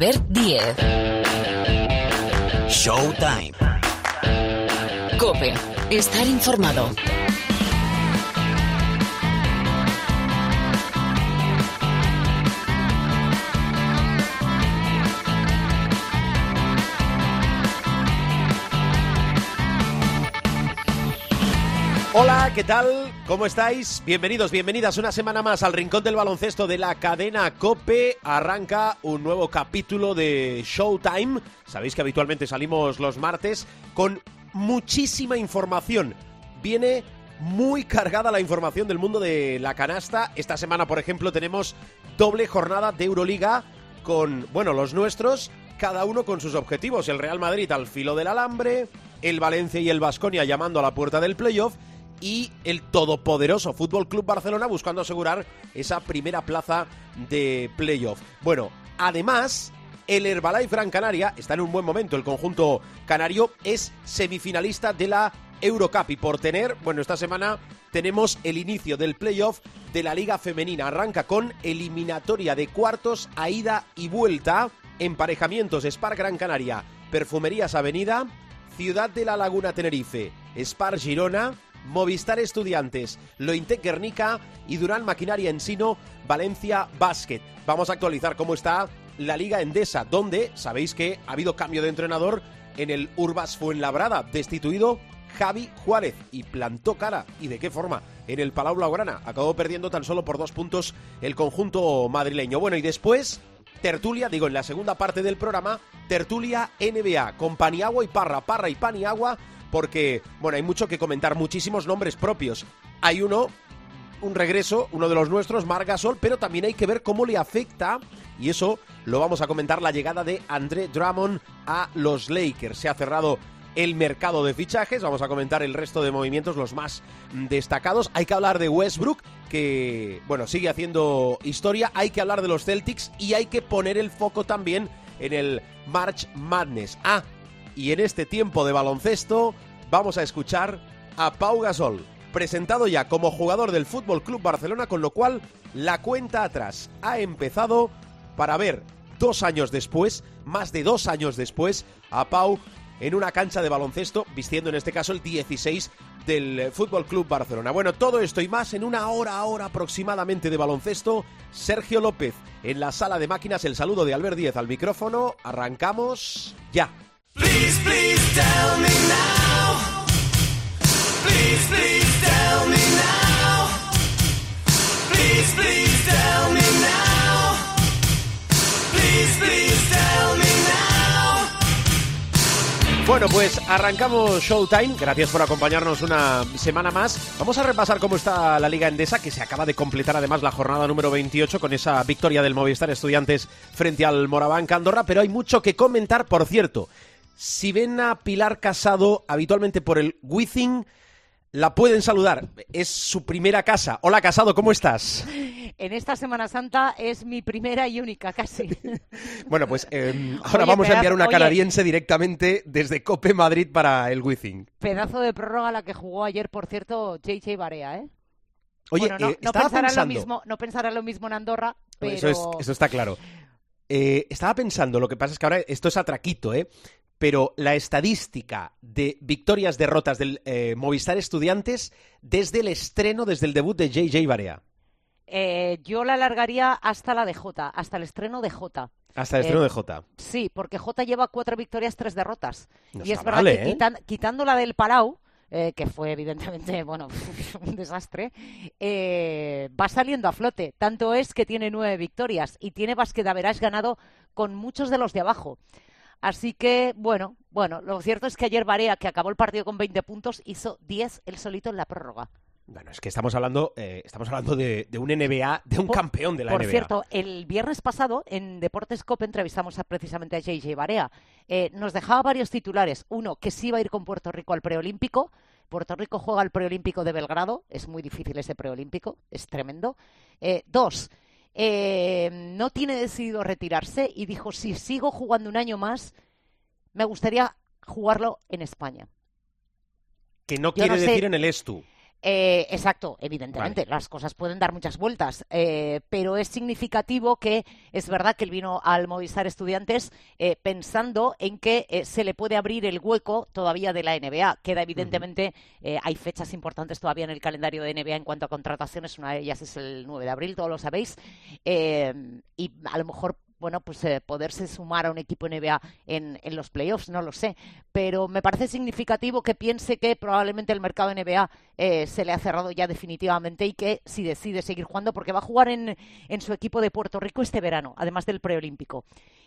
Albert Diez. Showtime. Cope. Estar informado. Hola, ¿qué tal? ¿Cómo estáis? Bienvenidos, bienvenidas una semana más al Rincón del Baloncesto de la cadena Cope. Arranca un nuevo capítulo de Showtime. Sabéis que habitualmente salimos los martes con muchísima información. Viene muy cargada la información del mundo de la canasta. Esta semana, por ejemplo, tenemos doble jornada de Euroliga con, bueno, los nuestros, cada uno con sus objetivos. El Real Madrid al filo del alambre, el Valencia y el Vasconia llamando a la puerta del playoff y el todopoderoso Fútbol Club Barcelona buscando asegurar esa primera plaza de playoff. Bueno, además, el Herbalife Gran Canaria está en un buen momento. El conjunto canario es semifinalista de la Eurocup y por tener, bueno, esta semana tenemos el inicio del playoff de la Liga Femenina. Arranca con eliminatoria de cuartos a ida y vuelta, emparejamientos Spar Gran Canaria, Perfumerías Avenida, Ciudad de la Laguna Tenerife, Spar Girona, Movistar Estudiantes, Lointec Guernica y Durán Maquinaria Ensino, Valencia Basket. Vamos a actualizar cómo está la Liga Endesa, donde sabéis que ha habido cambio de entrenador en el Urbas Fuenlabrada, destituido Javi Juárez y plantó cara. ¿Y de qué forma? En el Palau Blaugrana. Acabó perdiendo tan solo por dos puntos el conjunto madrileño. Bueno, y después, tertulia, digo, en la segunda parte del programa, tertulia NBA, con Paniagua y Parra, Parra y Paniagua porque, bueno, hay mucho que comentar, muchísimos nombres propios. Hay uno, un regreso, uno de los nuestros, Margasol, pero también hay que ver cómo le afecta, y eso lo vamos a comentar, la llegada de André Drummond a los Lakers. Se ha cerrado el mercado de fichajes, vamos a comentar el resto de movimientos, los más destacados. Hay que hablar de Westbrook, que, bueno, sigue haciendo historia, hay que hablar de los Celtics y hay que poner el foco también en el March Madness. Ah, y en este tiempo de baloncesto vamos a escuchar a Pau Gasol, presentado ya como jugador del Fútbol Club Barcelona, con lo cual la cuenta atrás ha empezado para ver dos años después, más de dos años después, a Pau en una cancha de baloncesto, vistiendo en este caso el 16 del Fútbol Club Barcelona. Bueno, todo esto y más en una hora, ahora aproximadamente de baloncesto. Sergio López en la sala de máquinas, el saludo de Albert Díez al micrófono. Arrancamos ya. Please, please tell me now. Please, please tell me now. Please, please tell me now. Please, please tell me now. Bueno, pues arrancamos Showtime. Gracias por acompañarnos una semana más. Vamos a repasar cómo está la Liga Endesa, que se acaba de completar además la jornada número 28 con esa victoria del Movistar Estudiantes frente al Moraván Andorra. Pero hay mucho que comentar, por cierto. Si ven a Pilar Casado habitualmente por el Withing, la pueden saludar. Es su primera casa. Hola Casado, ¿cómo estás? En esta Semana Santa es mi primera y única casi. Bueno, pues eh, ahora Oye, vamos a enviar una oye. canadiense directamente desde Cope Madrid para el Withing. Pedazo de prórroga la que jugó ayer, por cierto, JJ Barea, ¿eh? Oye, bueno, no, eh, no pensará pensando... lo mismo, no pensará lo mismo en Andorra, pero Eso, es- eso está claro. Eh, estaba pensando, lo que pasa es que ahora esto es atraquito, ¿eh? Pero la estadística de victorias, derrotas del eh, Movistar Estudiantes desde el estreno, desde el debut de JJ Barea. eh, yo la alargaría hasta la de Jota, hasta el estreno de Jota. Hasta el Eh, estreno de Jota. Sí, porque Jota lleva cuatro victorias, tres derrotas. No y es verdad que ¿eh? quitan- quitando la del Palau, eh, que fue evidentemente, bueno, un desastre, eh, va saliendo a flote. Tanto es que tiene nueve victorias y tiene Average ganado con muchos de los de abajo. Así que, bueno, bueno, lo cierto es que ayer Barea, que acabó el partido con 20 puntos, hizo 10 él solito en la prórroga. Bueno, es que estamos hablando, eh, estamos hablando de, de un NBA, de un Por- campeón de la Por NBA. cierto, el viernes pasado en Deportes Cope entrevistamos a, precisamente a JJ Barea. Eh, nos dejaba varios titulares. Uno, que sí iba a ir con Puerto Rico al preolímpico. Puerto Rico juega al preolímpico de Belgrado. Es muy difícil ese preolímpico, es tremendo. Eh, dos, eh, no tiene decidido retirarse y dijo, si sigo jugando un año más, me gustaría jugarlo en España. que no yo quiere no sé- decir en el Estu. Eh, exacto, evidentemente, las cosas pueden dar muchas vueltas, eh, pero es significativo que es verdad que él vino al Movistar Estudiantes eh, pensando en que eh, se le puede abrir el hueco todavía de la NBA. Queda evidentemente, eh, hay fechas importantes todavía en el calendario de NBA en cuanto a contrataciones, una de ellas es el 9 de abril, todos lo sabéis, eh, y a lo mejor bueno, pues eh, poderse sumar a un equipo NBA en, en los playoffs, no lo sé. Pero me parece significativo que piense que probablemente el mercado NBA eh, se le ha cerrado ya definitivamente y que si decide seguir jugando, porque va a jugar en, en su equipo de Puerto Rico este verano, además del preolímpico,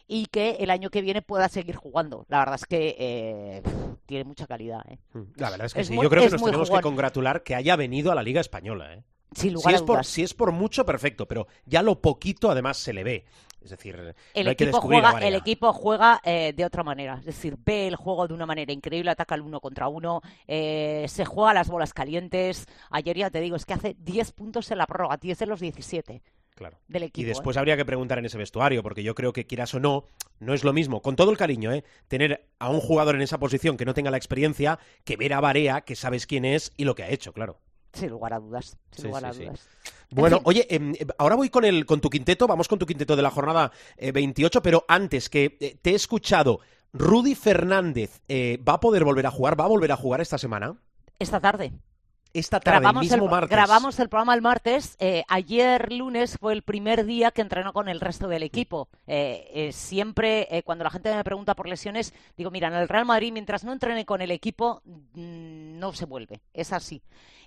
y que el año que viene pueda seguir jugando. La verdad es que eh, tiene mucha calidad. ¿eh? La verdad es que Es sí. muy- Yo creo que nos tenemos jugón. que congratular que haya venido a la Liga Española. ¿eh? Sin Si lugar es, a por, dudas. si es por mucho, perfecto, pero ya lo poquito además se le ve. Es decir, el no hay que equipo juega, el equipo juega eh, de otra manera, es decir, ve el juego de una manera increíble, ataca el uno contra uno, eh, se juega las bolas calientes. Ayer ya te digo, es que hace 10 puntos en la prórroga, 10 de los 17 Claro. del equipo. Y ¿eh? después habría que preguntar en ese vestuario, porque yo creo que quieras o no, no es lo mismo, con todo el cariño, ¿eh? tener a un jugador en esa posición que no tenga la experiencia, que ver a Varea, que sabes quién es y lo que ha hecho, claro. Sin lugar a dudas, sin Sí, lugar a sí. dudas. Bueno, fin. oye, em, eh, ahora voy con el con tu quinteto, vamos con tu quinteto de la jornada eh, 28, pero antes que eh, te he escuchado, Rudy Fernández eh, va a poder volver a jugar, va a volver a jugar esta semana, Esta tarde. Esta tarde, Grabamos mismo el, martes. grabamos el programa el martes. eh, ayer lunes fue el primer día que entrenó con el resto del equipo. Eh, eh, siempre, eh, cuando la gente me pregunta por lesiones, digo, mira, en el Real Madrid, mientras no entrene con el equipo, mm, no se vuelve. Es así.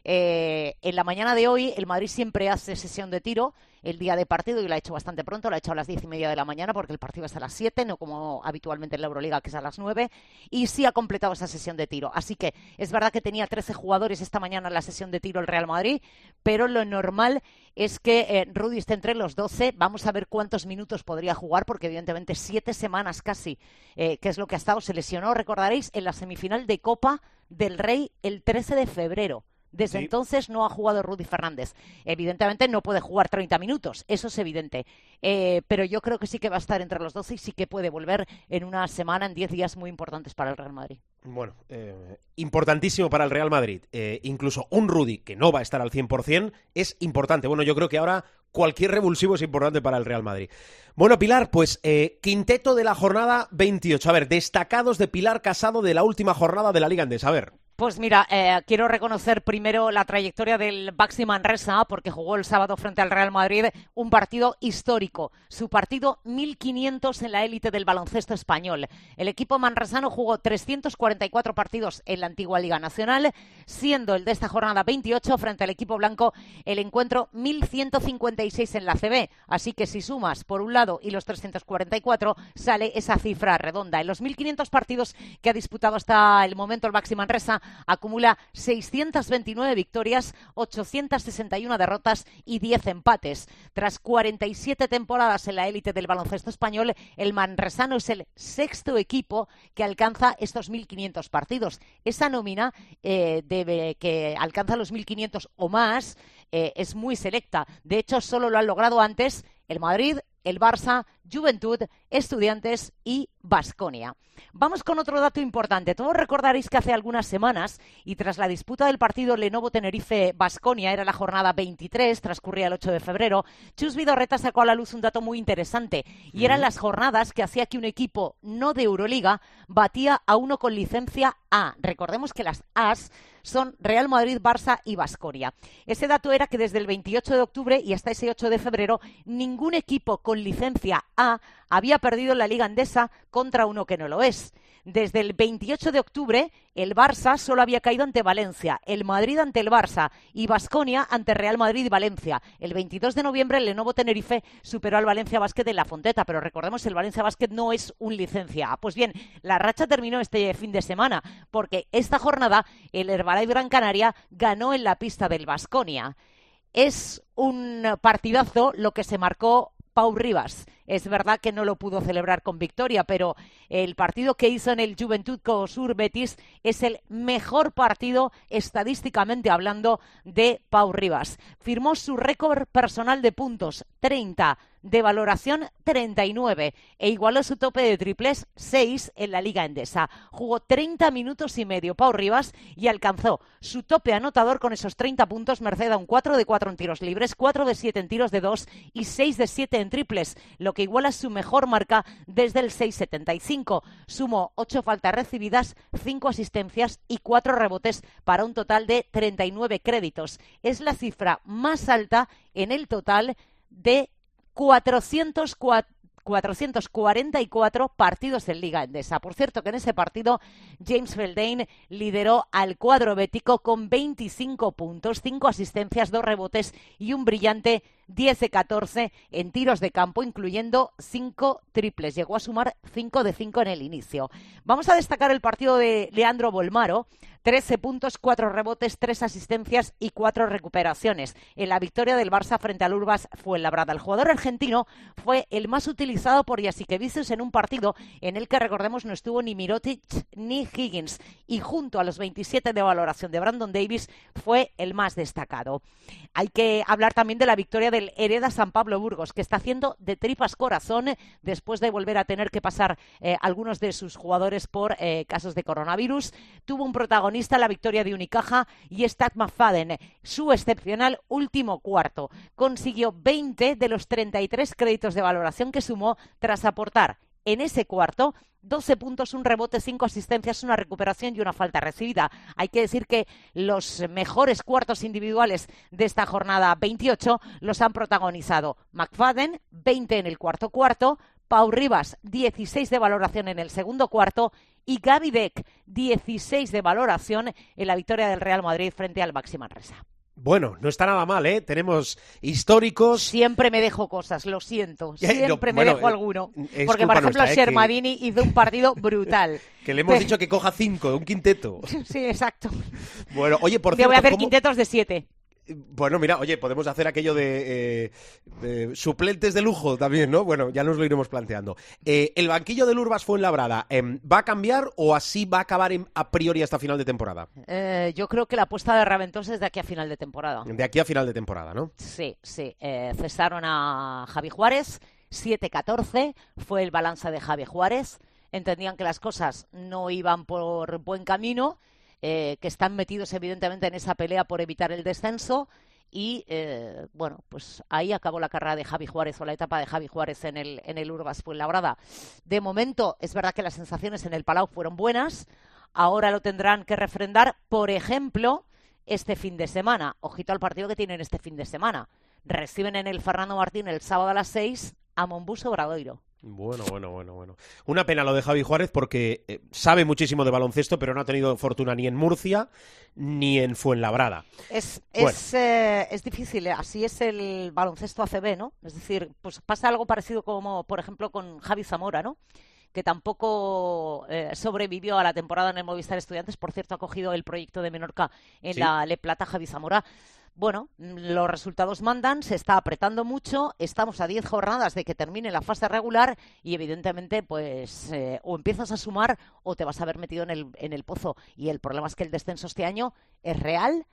Eh, en la mañana de hoy, el Madrid siempre hace sesión de tiro el día de partido y lo ha hecho bastante pronto, lo ha hecho a las diez y media de la mañana porque el partido es a las siete, no como habitualmente en la Euroliga que es a las nueve, y sí ha completado esa sesión de tiro. Así que es verdad que tenía 13 jugadores esta mañana en la sesión de tiro el Real Madrid, pero lo normal es que eh, Rudy esté entre los 12. Vamos a ver cuántos minutos podría jugar, porque evidentemente siete semanas casi, eh, que es lo que ha estado, se lesionó, recordaréis, en la semifinal de Copa del Rey el 13 de febrero. Desde Sí. entonces no ha jugado Rudy Fernández. Evidentemente no puede jugar 30 minutos, eso es evidente. Eh, pero yo creo que sí que va a estar entre los 12 y sí que puede volver en una semana, en 10 días muy importantes para el Real Madrid. Bueno, eh, importantísimo para el Real Madrid. Eh, incluso un Rudy que no va a estar al 100% es importante. Bueno, yo creo que ahora cualquier revulsivo es importante para el Real Madrid. Bueno, Pilar, pues eh, quinteto de la jornada 28. A ver, destacados de Pilar Casado de la última jornada de la Liga Andesa. A ver. Pues mira, eh, quiero reconocer primero la trayectoria del Baxi Manresa, porque jugó el sábado frente al Real Madrid un partido histórico, su partido 1500 en la élite del baloncesto español. El equipo manresano jugó 344 partidos en la antigua Liga Nacional, siendo el de esta jornada 28 frente al equipo blanco el encuentro 1156 en la CB. Así que si sumas por un lado y los 344, sale esa cifra redonda. En los 1500 partidos que ha disputado hasta el momento el Baxi Manresa, acumula 629 victorias, 861 derrotas y 10 empates. Tras 47 temporadas en la élite del baloncesto español, el manresano es el sexto equipo que alcanza estos 1.500 partidos. Esa nómina eh, debe, que alcanza los 1.500 o más eh, es muy selecta. De hecho, solo lo han logrado antes el Madrid, el Barça, Juventud, Estudiantes y Basconia. Vamos con otro dato importante. Todos recordaréis que hace algunas semanas y tras la disputa del partido Lenovo Tenerife Basconia, era la jornada 23, transcurría el 8 de febrero, Chus Vidorreta sacó a la luz un dato muy interesante y eran las jornadas que hacía que un equipo no de Euroliga batía a uno con licencia A. Recordemos que las As son Real Madrid, Barça y Basconia. Ese dato era que desde el 28 de octubre y hasta ese 8 de febrero ningún equipo con licencia A había perdido la Liga Andesa contra uno que no lo es. Desde el 28 de octubre, el Barça solo había caído ante Valencia, el Madrid ante el Barça y Basconia ante Real Madrid y Valencia. El 22 de noviembre, el Lenovo Tenerife superó al Valencia Basket en la Fonteta, pero recordemos el Valencia Basket no es un licencia. A. Pues bien, la racha terminó este fin de semana, porque esta jornada el Herbalife Gran Canaria ganó en la pista del Basconia. Es un partidazo lo que se marcó Pau Rivas, Es verdad que no lo pudo celebrar con victoria, pero el partido que hizo en el Juventud Sur Betis es el mejor partido estadísticamente hablando de Pau Rivas. Firmó su récord personal de puntos, 30 de valoración 39 e igualó su tope de triples 6 en la Liga Endesa. Jugó 30 minutos y medio Pau Rivas y alcanzó su tope anotador con esos 30 puntos merced a un 4 de 4 en tiros libres, 4 de 7 en tiros de 2 y 6 de 7 en triples, lo que iguala su mejor marca desde el 6.75. Sumó 8 faltas recibidas, 5 asistencias y 4 rebotes para un total de 39 créditos. Es la cifra más alta en el total de 404 444 partidos en Liga Endesa. Por cierto, que en ese partido James Feldane lideró al cuadro bético con 25 puntos, 5 asistencias, 2 rebotes y un brillante 10 de 14 en tiros de campo, incluyendo 5 triples. Llegó a sumar 5 de 5 en el inicio. Vamos a destacar el partido de Leandro Bolmaro. 13 puntos, 4 rebotes, 3 asistencias y 4 recuperaciones. En la victoria del Barça frente al Urbas fue labrada. El jugador argentino fue el más utilizado por Jasikevičius en un partido en el que, recordemos, no estuvo ni Mirotic ni Higgins. Y junto a los 27 de valoración de Brandon Davis fue el más destacado. Hay que hablar también de la victoria del Hereda San Pablo Burgos, que está haciendo de tripas corazón después de volver a tener que pasar eh, algunos de sus jugadores por eh, casos de coronavirus. Tuvo un la victoria de Unicaja y Stad McFadden, su excepcional último cuarto. Consiguió 20 de los 33 créditos de valoración que sumó tras aportar en ese cuarto 12 puntos, un rebote, 5 asistencias, una recuperación y una falta recibida. Hay que decir que los mejores cuartos individuales de esta jornada 28 los han protagonizado McFadden, 20 en el cuarto cuarto, Pau Rivas, 16 de valoración en el segundo cuarto y Gaby Beck, 16 de valoración en la victoria del Real Madrid frente al Baxi Manresa. Bueno, no está nada mal, ¿eh? Tenemos históricos. Siempre me dejo cosas, lo siento. Siempre me bueno, dejo eh, alguno. es Porque, por ejemplo, nuestra, ¿eh? que- Shermadini hizo un partido brutal. Que le hemos dicho que coja cinco, un quinteto. Sí, exacto. Bueno, oye, por cierto, voy a hacer ¿cómo- quintetos de siete. Bueno, mira, oye, podemos hacer aquello de, eh, de suplentes de lujo también, ¿no? Bueno, ya nos lo iremos planteando. Eh, ¿El banquillo del Urbas fue en Labrada? ¿Va a cambiar o así va a acabar en- a priori hasta final de temporada? Eh, yo creo que la apuesta de Raventós es de aquí a final de temporada. De aquí a final de temporada, ¿no? Sí, sí. Eh, cesaron a Javi Juárez, 7-14 fue el balance de Javi Juárez. Entendían que las cosas no iban por buen camino, eh, que están metidos evidentemente en esa pelea por evitar el descenso. Y eh, bueno, pues ahí acabó la carrera de Javi Juárez o la etapa de Javi Juárez en el, en el Urbas Fuenlabrada. De momento, es verdad que las sensaciones en el Palau fueron buenas. Ahora lo tendrán que refrendar, por ejemplo, este fin de semana. Ojito al partido que tienen este fin de semana. Reciben en el Fernando Martín el sábado a las 6 a Mombuso Bradoiro. Bueno, bueno, bueno, bueno. Una pena lo de Javi Juárez porque eh, sabe muchísimo de baloncesto, pero no ha tenido fortuna ni en Murcia ni en Fuenlabrada. Es, Bueno. es, eh, es difícil, eh, así es el baloncesto ACB, ¿no? Es decir, pues pasa algo parecido como, por ejemplo, con Javi Zamora, ¿no? Que tampoco eh, sobrevivió a la temporada en el Movistar Estudiantes. Por cierto, ha cogido el proyecto de Menorca en Sí. la Le Plata Javi Zamora. Bueno, los resultados mandan, se está apretando mucho, estamos a 10 jornadas de que termine la fase regular y evidentemente pues eh, o empiezas a sumar o te vas a ver metido en el, en el pozo. Y el problema es que el descenso este año es real,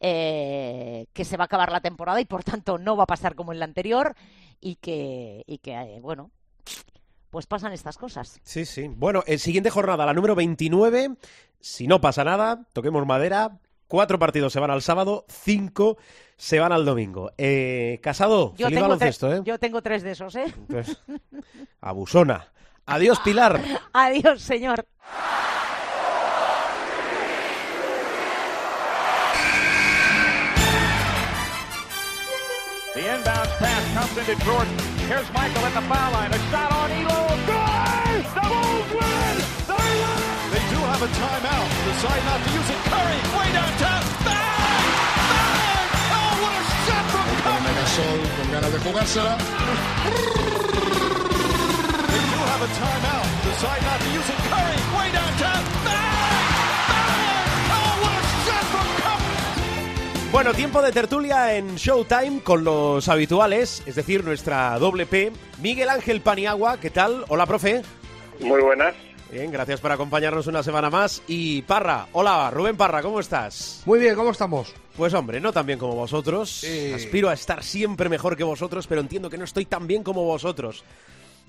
eh, que se va a acabar la temporada y por tanto no va a pasar como en la anterior y que, y que eh, bueno, pues pasan estas cosas. Sí, sí. Bueno, el siguiente jornada, la número 29. Si no pasa nada, toquemos madera. Cuatro partidos se van al sábado, cinco se van al domingo. Eh, Casado, Yo feliz tengo, baloncesto, ¿eh? yo tengo tres de esos, ¿eh? Pues, abusona. Adiós, Pilar. Adiós, señor. The inbound pass comes into Jordan. Here's Michael at the foul line. A shot on Elo. Good! The Bulls win! Have a timeout. Decide not to use it. Curry, way downtown. Bang! Bang! Oh, what a shot from Curry! Megasol con ganas de jugársela. They do have a timeout. Decide not to use it. Curry, way downtown. Bang! Bang! Oh, what a shot from Curry! Bueno, tiempo de tertulia en Showtime con los habituales, es decir, nuestra doble P. Miguel Ángel Paniagua, ¿qué tal? Hola, profe. Muy buenas. Bien, gracias por acompañarnos una semana más. Y Parra, hola, Rubén Parra, ¿cómo estás? Muy bien, ¿cómo estamos? Pues hombre, no tan bien como vosotros. Eh. Aspiro a estar siempre mejor que vosotros, pero entiendo que no estoy tan bien como vosotros.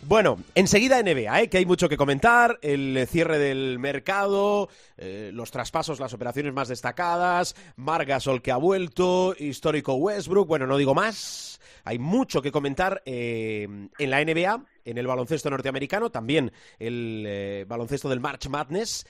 Bueno, enseguida NBA, ¿eh? que hay mucho que comentar, el cierre del mercado, eh, los traspasos, las operaciones más destacadas, Margasol que ha vuelto, histórico Westbrook, bueno, no digo más, hay mucho que comentar eh, en la NBA, en el baloncesto norteamericano, también el eh, baloncesto del March Madness,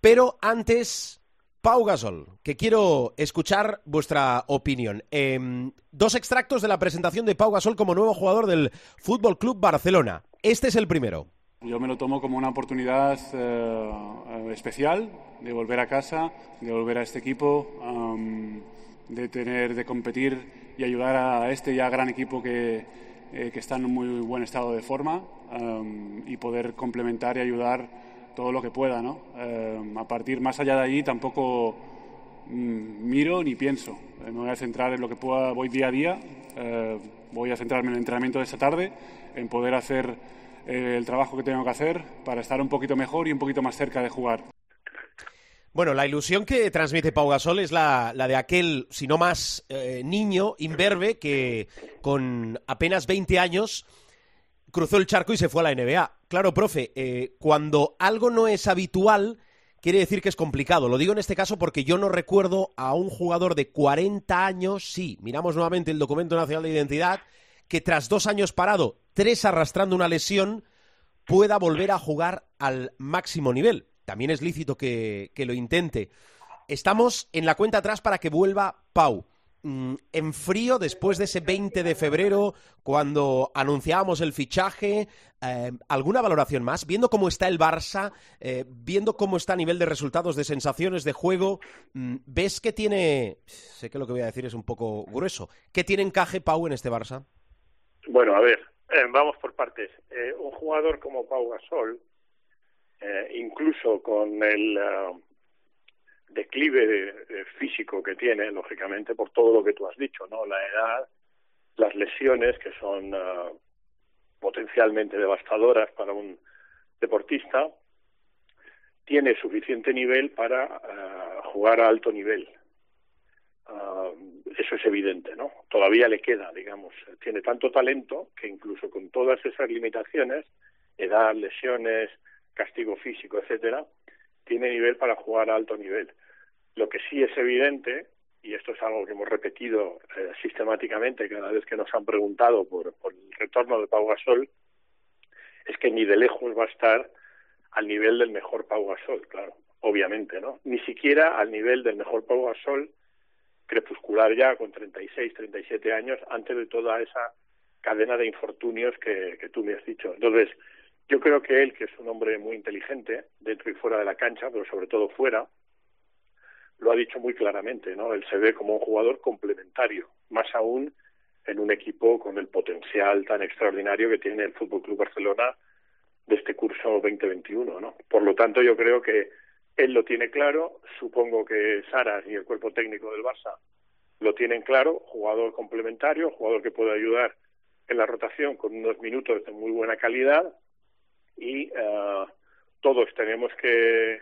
pero antes, Pau Gasol, que quiero escuchar vuestra opinión. Em, dos extractos de la presentación de Pau Gasol como nuevo jugador del Fútbol Club Barcelona. Este es el primero. Yo me lo tomo como una oportunidad eh, eh, especial de volver a casa, de volver a este equipo, am, de tener, de competir y ayudar a este ya gran equipo que, eh, que está en muy buen estado de forma am, y poder complementar y ayudar todo lo que pueda, ¿no? Em, a partir más allá de allí tampoco mm, miro ni pienso. Eh, me voy a centrar en lo que pueda, voy día a día, eh, voy a centrarme en el entrenamiento de esta tarde, en poder hacer eh, el trabajo que tengo que hacer para estar un poquito mejor y un poquito más cerca de jugar. Bueno, la ilusión que transmite Pau Gasol es la, de aquel, si no más, eh, niño imberbe que con apenas 20 años cruzó el charco y se fue a la NBA. Claro, profe, eh, cuando algo no es habitual, quiere decir que es complicado. Lo digo en este caso porque yo no recuerdo a un jugador de 40 años, sí, miramos nuevamente el documento nacional de identidad, que tras dos años parado, tres arrastrando una lesión, pueda volver a jugar al máximo nivel. También es lícito que, que lo intente. Estamos en la cuenta atrás para que vuelva Pau. Mm, En frío, después de ese 20 de febrero, cuando anunciábamos el fichaje, eh, ¿alguna valoración más? Viendo cómo está el Barça, eh, viendo cómo está a nivel de resultados, de sensaciones, de juego, mm, ¿ves que tiene, sé que lo que voy a decir es un poco grueso, ¿qué tiene encaje Pau en este Barça? Bueno, a ver, eh, vamos por partes. Un jugador como Pau Gasol, eh, incluso con el eh, declive de- de físico que tiene, lógicamente, por todo lo que tú has dicho, ¿no? La edad, las lesiones, que son eh, potencialmente devastadoras para un deportista, tiene suficiente nivel para eh, jugar a alto nivel. Ah, eso es evidente, ¿no? Todavía le queda, digamos, tiene tanto talento que incluso con todas esas limitaciones, edad, lesiones, castigo físico, etcétera, tiene nivel para jugar a alto nivel. Lo que sí es evidente, y esto es algo que hemos repetido eh, sistemáticamente cada vez que nos han preguntado por, por el retorno de Pau Gasol, es que ni de lejos va a estar al nivel del mejor Pau Gasol, claro, obviamente, ¿no? Ni siquiera al nivel del mejor Pau Gasol crepuscular ya con 36, 37 años antes de toda esa cadena de infortunios que, que tú me has dicho. Entonces, yo creo que él, que es un hombre muy inteligente dentro y fuera de la cancha, pero sobre todo fuera, lo ha dicho muy claramente, ¿no? Él se ve como un jugador complementario, más aún en un equipo con el potencial tan extraordinario que tiene el Fútbol Club Barcelona de este curso 2021, ¿no? Por lo tanto, yo creo que él lo tiene claro, supongo que Saras y el cuerpo técnico del Barça lo tienen claro, jugador complementario, jugador que puede ayudar en la rotación con unos minutos de muy buena calidad y eh, todos tenemos que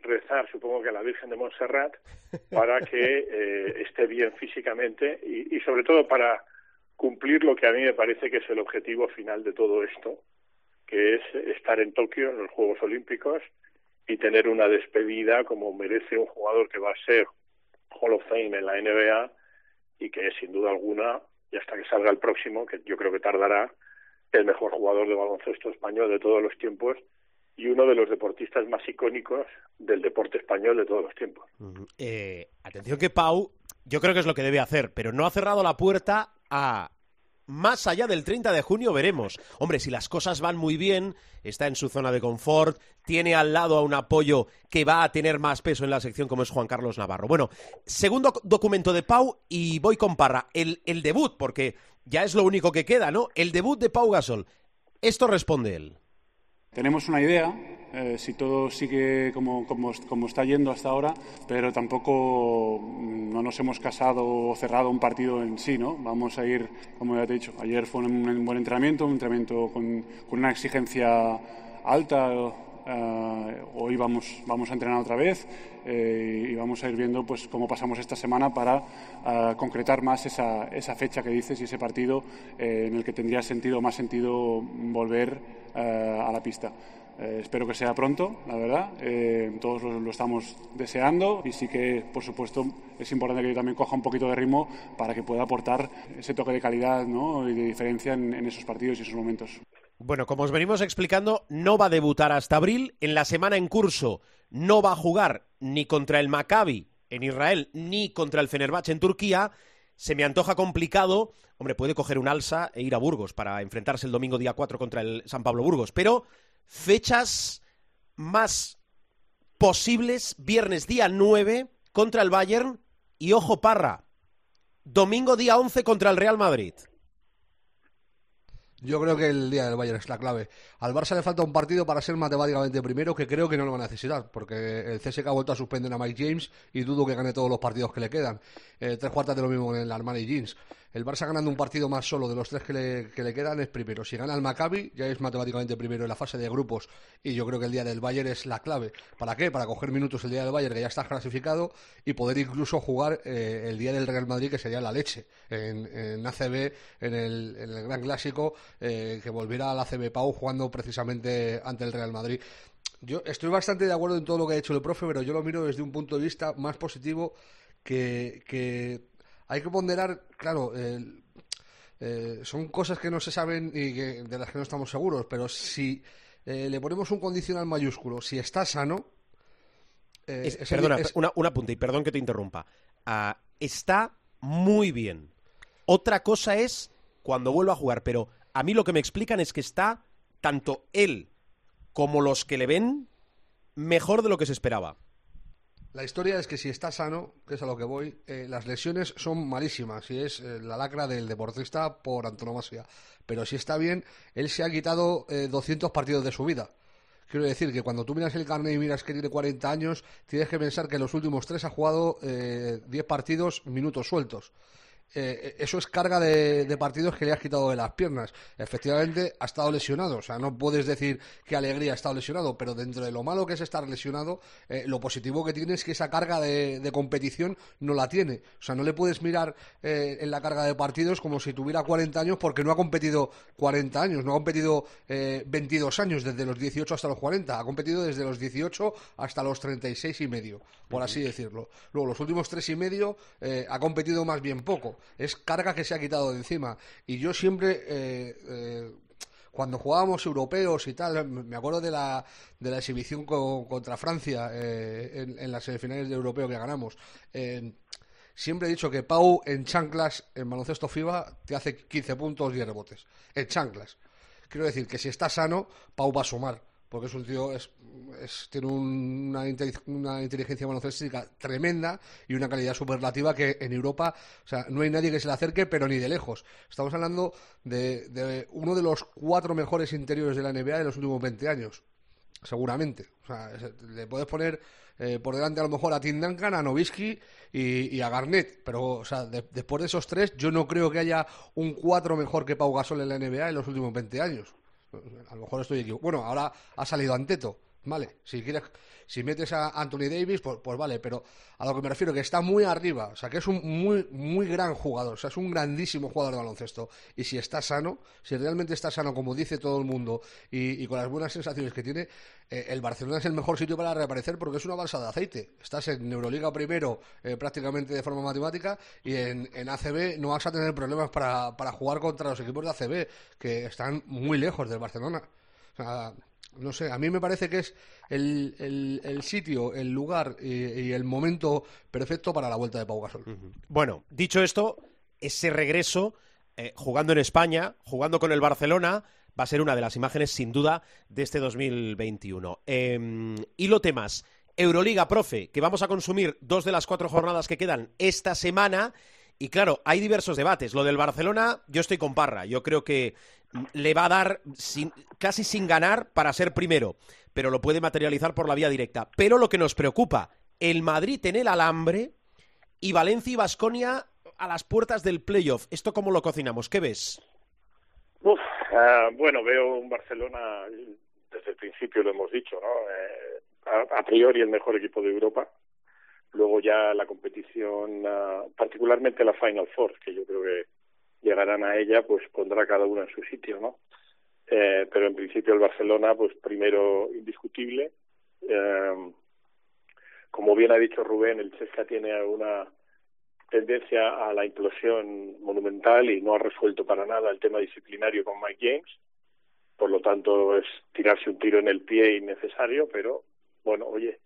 rezar, supongo que a la Virgen de Montserrat, para que eh, esté bien físicamente y, y sobre todo para cumplir lo que a mí me parece que es el objetivo final de todo esto, que es estar en Tokio en los Juegos Olímpicos y tener una despedida como merece un jugador que va a ser Hall of Fame en la NBA y que sin duda alguna, y hasta que salga el próximo, que yo creo que tardará, el mejor jugador de baloncesto español de todos los tiempos y uno de los deportistas más icónicos del deporte español de todos los tiempos. Eh, atención que Pau, yo creo que es lo que debe hacer, pero no ha cerrado la puerta a más allá del 30 de junio veremos. Hombre, si las cosas van muy bien, está en su zona de confort, tiene al lado a un apoyo que va a tener más peso en la sección como es Juan Carlos Navarro. Bueno, segundo documento de Pau y voy con Parra. El, el debut, porque ya es lo único que queda, ¿no? El debut de Pau Gasol. Esto responde él. Tenemos una idea, eh, si todo sigue como, como, como, está yendo hasta ahora, pero tampoco mm, no nos hemos casado o cerrado un partido en sí, ¿no? Vamos a ir, como ya te he dicho, ayer fue un, buen entrenamiento, un entrenamiento con, con una exigencia alta. Uh, hoy vamos, vamos a entrenar otra vez eh, y vamos a ir viendo pues, cómo pasamos esta semana para uh, concretar más esa, esa, fecha que dices y ese partido eh, en el que tendría sentido, más sentido volver uh, a la pista. Eh, espero que sea pronto, la verdad. Todos lo, lo, estamos deseando y sí que, por supuesto, es importante que yo también coja un poquito de ritmo para que pueda aportar ese toque de calidad ¿no? y de diferencia en, en esos partidos y esos momentos. Bueno, como os venimos explicando, no va a debutar hasta abril. En la semana en curso no va a jugar ni contra el Maccabi en Israel ni contra el Fenerbahce en Turquía. Se me antoja complicado. Hombre, puede coger un alza e ir a Burgos para enfrentarse el domingo día 4 contra el San Pablo Burgos. Pero fechas más posibles, viernes día 9 contra el Bayern y ojo Parra, domingo día 11 contra el Real Madrid. Yo creo que el día del Bayern es la clave. Al Barça le falta un partido para ser matemáticamente primero, que creo que no lo va a necesitar, porque el CSK ha vuelto a suspender a Mike James y dudo que gane todos los partidos que le quedan. Eh, tres cuartas de lo mismo en el Armani Jeans. El Barça ganando un partido más solo de los tres que le, que le quedan es primero. Si gana el Maccabi, ya es matemáticamente primero en la fase de grupos. Y yo creo que el día del Bayern es la clave. ¿Para qué? Para coger minutos el día del Bayern, que ya está clasificado, y poder incluso jugar eh, el día del Real Madrid, que sería la leche. En, en ACB, en el, Gran Clásico, eh, que volviera al ACB Pau jugando precisamente ante el Real Madrid. Yo estoy bastante de acuerdo en todo lo que ha hecho el profe, pero yo lo miro desde un punto de vista más positivo que, que hay que ponderar, claro, eh, eh, son cosas que no se saben y que, de las que no estamos seguros, pero si eh, le ponemos un condicional mayúsculo, si está sano... Es, es perdona, es... una, un apunte, y perdón que te interrumpa. Uh, está muy bien. Otra cosa es cuando vuelva a jugar, pero a mí lo que me explican es que está tanto él como los que le ven mejor de lo que se esperaba. La historia es que si está sano, que es a lo que voy, eh, las lesiones son malísimas y es eh, la lacra del deportista por antonomasia. Pero si está bien, él se ha quitado eh, 200 partidos de su vida. Quiero decir que cuando tú miras el carnet y miras que tiene 40 años, tienes que pensar que en los últimos tres ha jugado 10 partidos, minutos sueltos. Eh, eso es carga de, de, partidos que le has quitado de las piernas. Efectivamente, ha estado lesionado. O sea, no puedes decir que alegría ha estado lesionado, pero dentro de lo malo que es estar lesionado, eh, lo positivo que tiene es que esa carga de, de, competición no la tiene. O sea, no le puedes mirar eh, en la carga de partidos como si tuviera 40 años porque no ha competido 40 años, no ha competido 22 años desde los 18 hasta los 40. Ha competido desde los 18 hasta los 36 y medio, por así decirlo. Luego, los últimos tres y medio ha competido más bien poco es carga que se ha quitado de encima. Y yo siempre, eh, eh, cuando jugábamos europeos y tal, me acuerdo de la, de la exhibición con, contra Francia eh, en, en, las semifinales de europeo que ganamos. siempre he dicho que Pau en chanclas, en baloncesto FIBA, te hace 15 puntos, 10 rebotes. En chanclas. Quiero decir que si está sano, Pau va a sumar porque es un tío, es, es, tiene un, una, una, inteligencia baloncestística tremenda y una calidad superlativa que en Europa, o sea, no hay nadie que se le acerque, pero ni de lejos. Estamos hablando de, de uno de los cuatro mejores interiores de la NBA de los últimos 20 años, seguramente. O sea, le puedes poner eh, por delante a lo mejor a Tim Duncan, a Novisky y, y, a Garnett, pero o sea, de, después de esos tres, yo no creo que haya un cuatro mejor que Pau Gasol en la NBA en los últimos 20 años. A lo mejor estoy equivocado. Bueno, ahora ha salido Anteto, ¿vale? Si quieres, si metes a Anthony Davis, pues, pues, vale, pero a lo que me refiero que está muy arriba, o sea, que es un muy, muy gran jugador, o sea, es un grandísimo jugador de baloncesto. Y si está sano, si realmente está sano, como dice todo el mundo, y, con las buenas sensaciones que tiene, eh, el Barcelona es el mejor sitio para reaparecer porque es una balsa de aceite. Estás en Euroliga primero, eh, prácticamente de forma matemática, y en, en, ACB no vas a tener problemas para, para jugar contra los equipos de ACB, que están muy lejos del Barcelona. Sea, no sé, a mí me parece que es el, el, sitio, el lugar y, el momento perfecto para la vuelta de Pau Gasol. Bueno, dicho esto, ese regreso, eh, jugando en España, jugando con el Barcelona, va a ser una de las imágenes, sin duda, de este 2021. Eh, hilo temas. Euroliga, profe, que vamos a consumir dos de las cuatro jornadas que quedan esta semana. Y claro, hay diversos debates. Lo del Barcelona, yo estoy con Parra. Yo creo que le va a dar sin- casi sin ganar para ser primero, pero lo puede materializar por la vía directa. Pero lo que nos preocupa, el Madrid en el alambre y Valencia y Basconia a las puertas del playoff. ¿Esto cómo lo cocinamos? ¿Qué ves? Ah, bueno, veo un Barcelona, desde el principio lo hemos dicho, ¿no? Eh, a, a priori el mejor equipo de Europa. Luego ya la competición, ah, particularmente la Final Four, que yo creo que llegarán a ella, pues pondrá cada uno en su sitio, ¿no? Eh, pero en principio el Barcelona, pues primero indiscutible. Eh, como bien ha dicho Rubén, el Chesca tiene una tendencia a la implosión monumental y no ha resuelto para nada el tema disciplinario con Mike James. Por lo tanto, es tirarse un tiro en el pie innecesario, pero bueno, oye,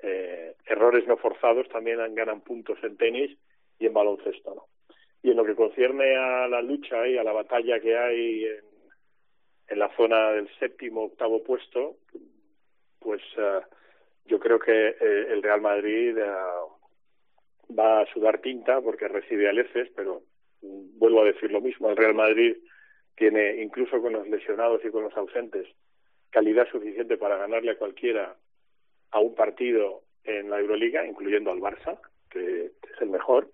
eh, errores no forzados también ganan puntos en tenis y en baloncesto, ¿no? Y en lo que concierne a la lucha y a la batalla que hay en, en la zona del séptimo, octavo puesto, pues eh, yo creo que eh, el Real Madrid eh, va a sudar tinta porque recibe al EFES, pero vuelvo a decir lo mismo, el Real Madrid tiene, incluso con los lesionados y con los ausentes, calidad suficiente para ganarle a cualquiera a un partido en la Euroliga, incluyendo al Barça, que es el mejor.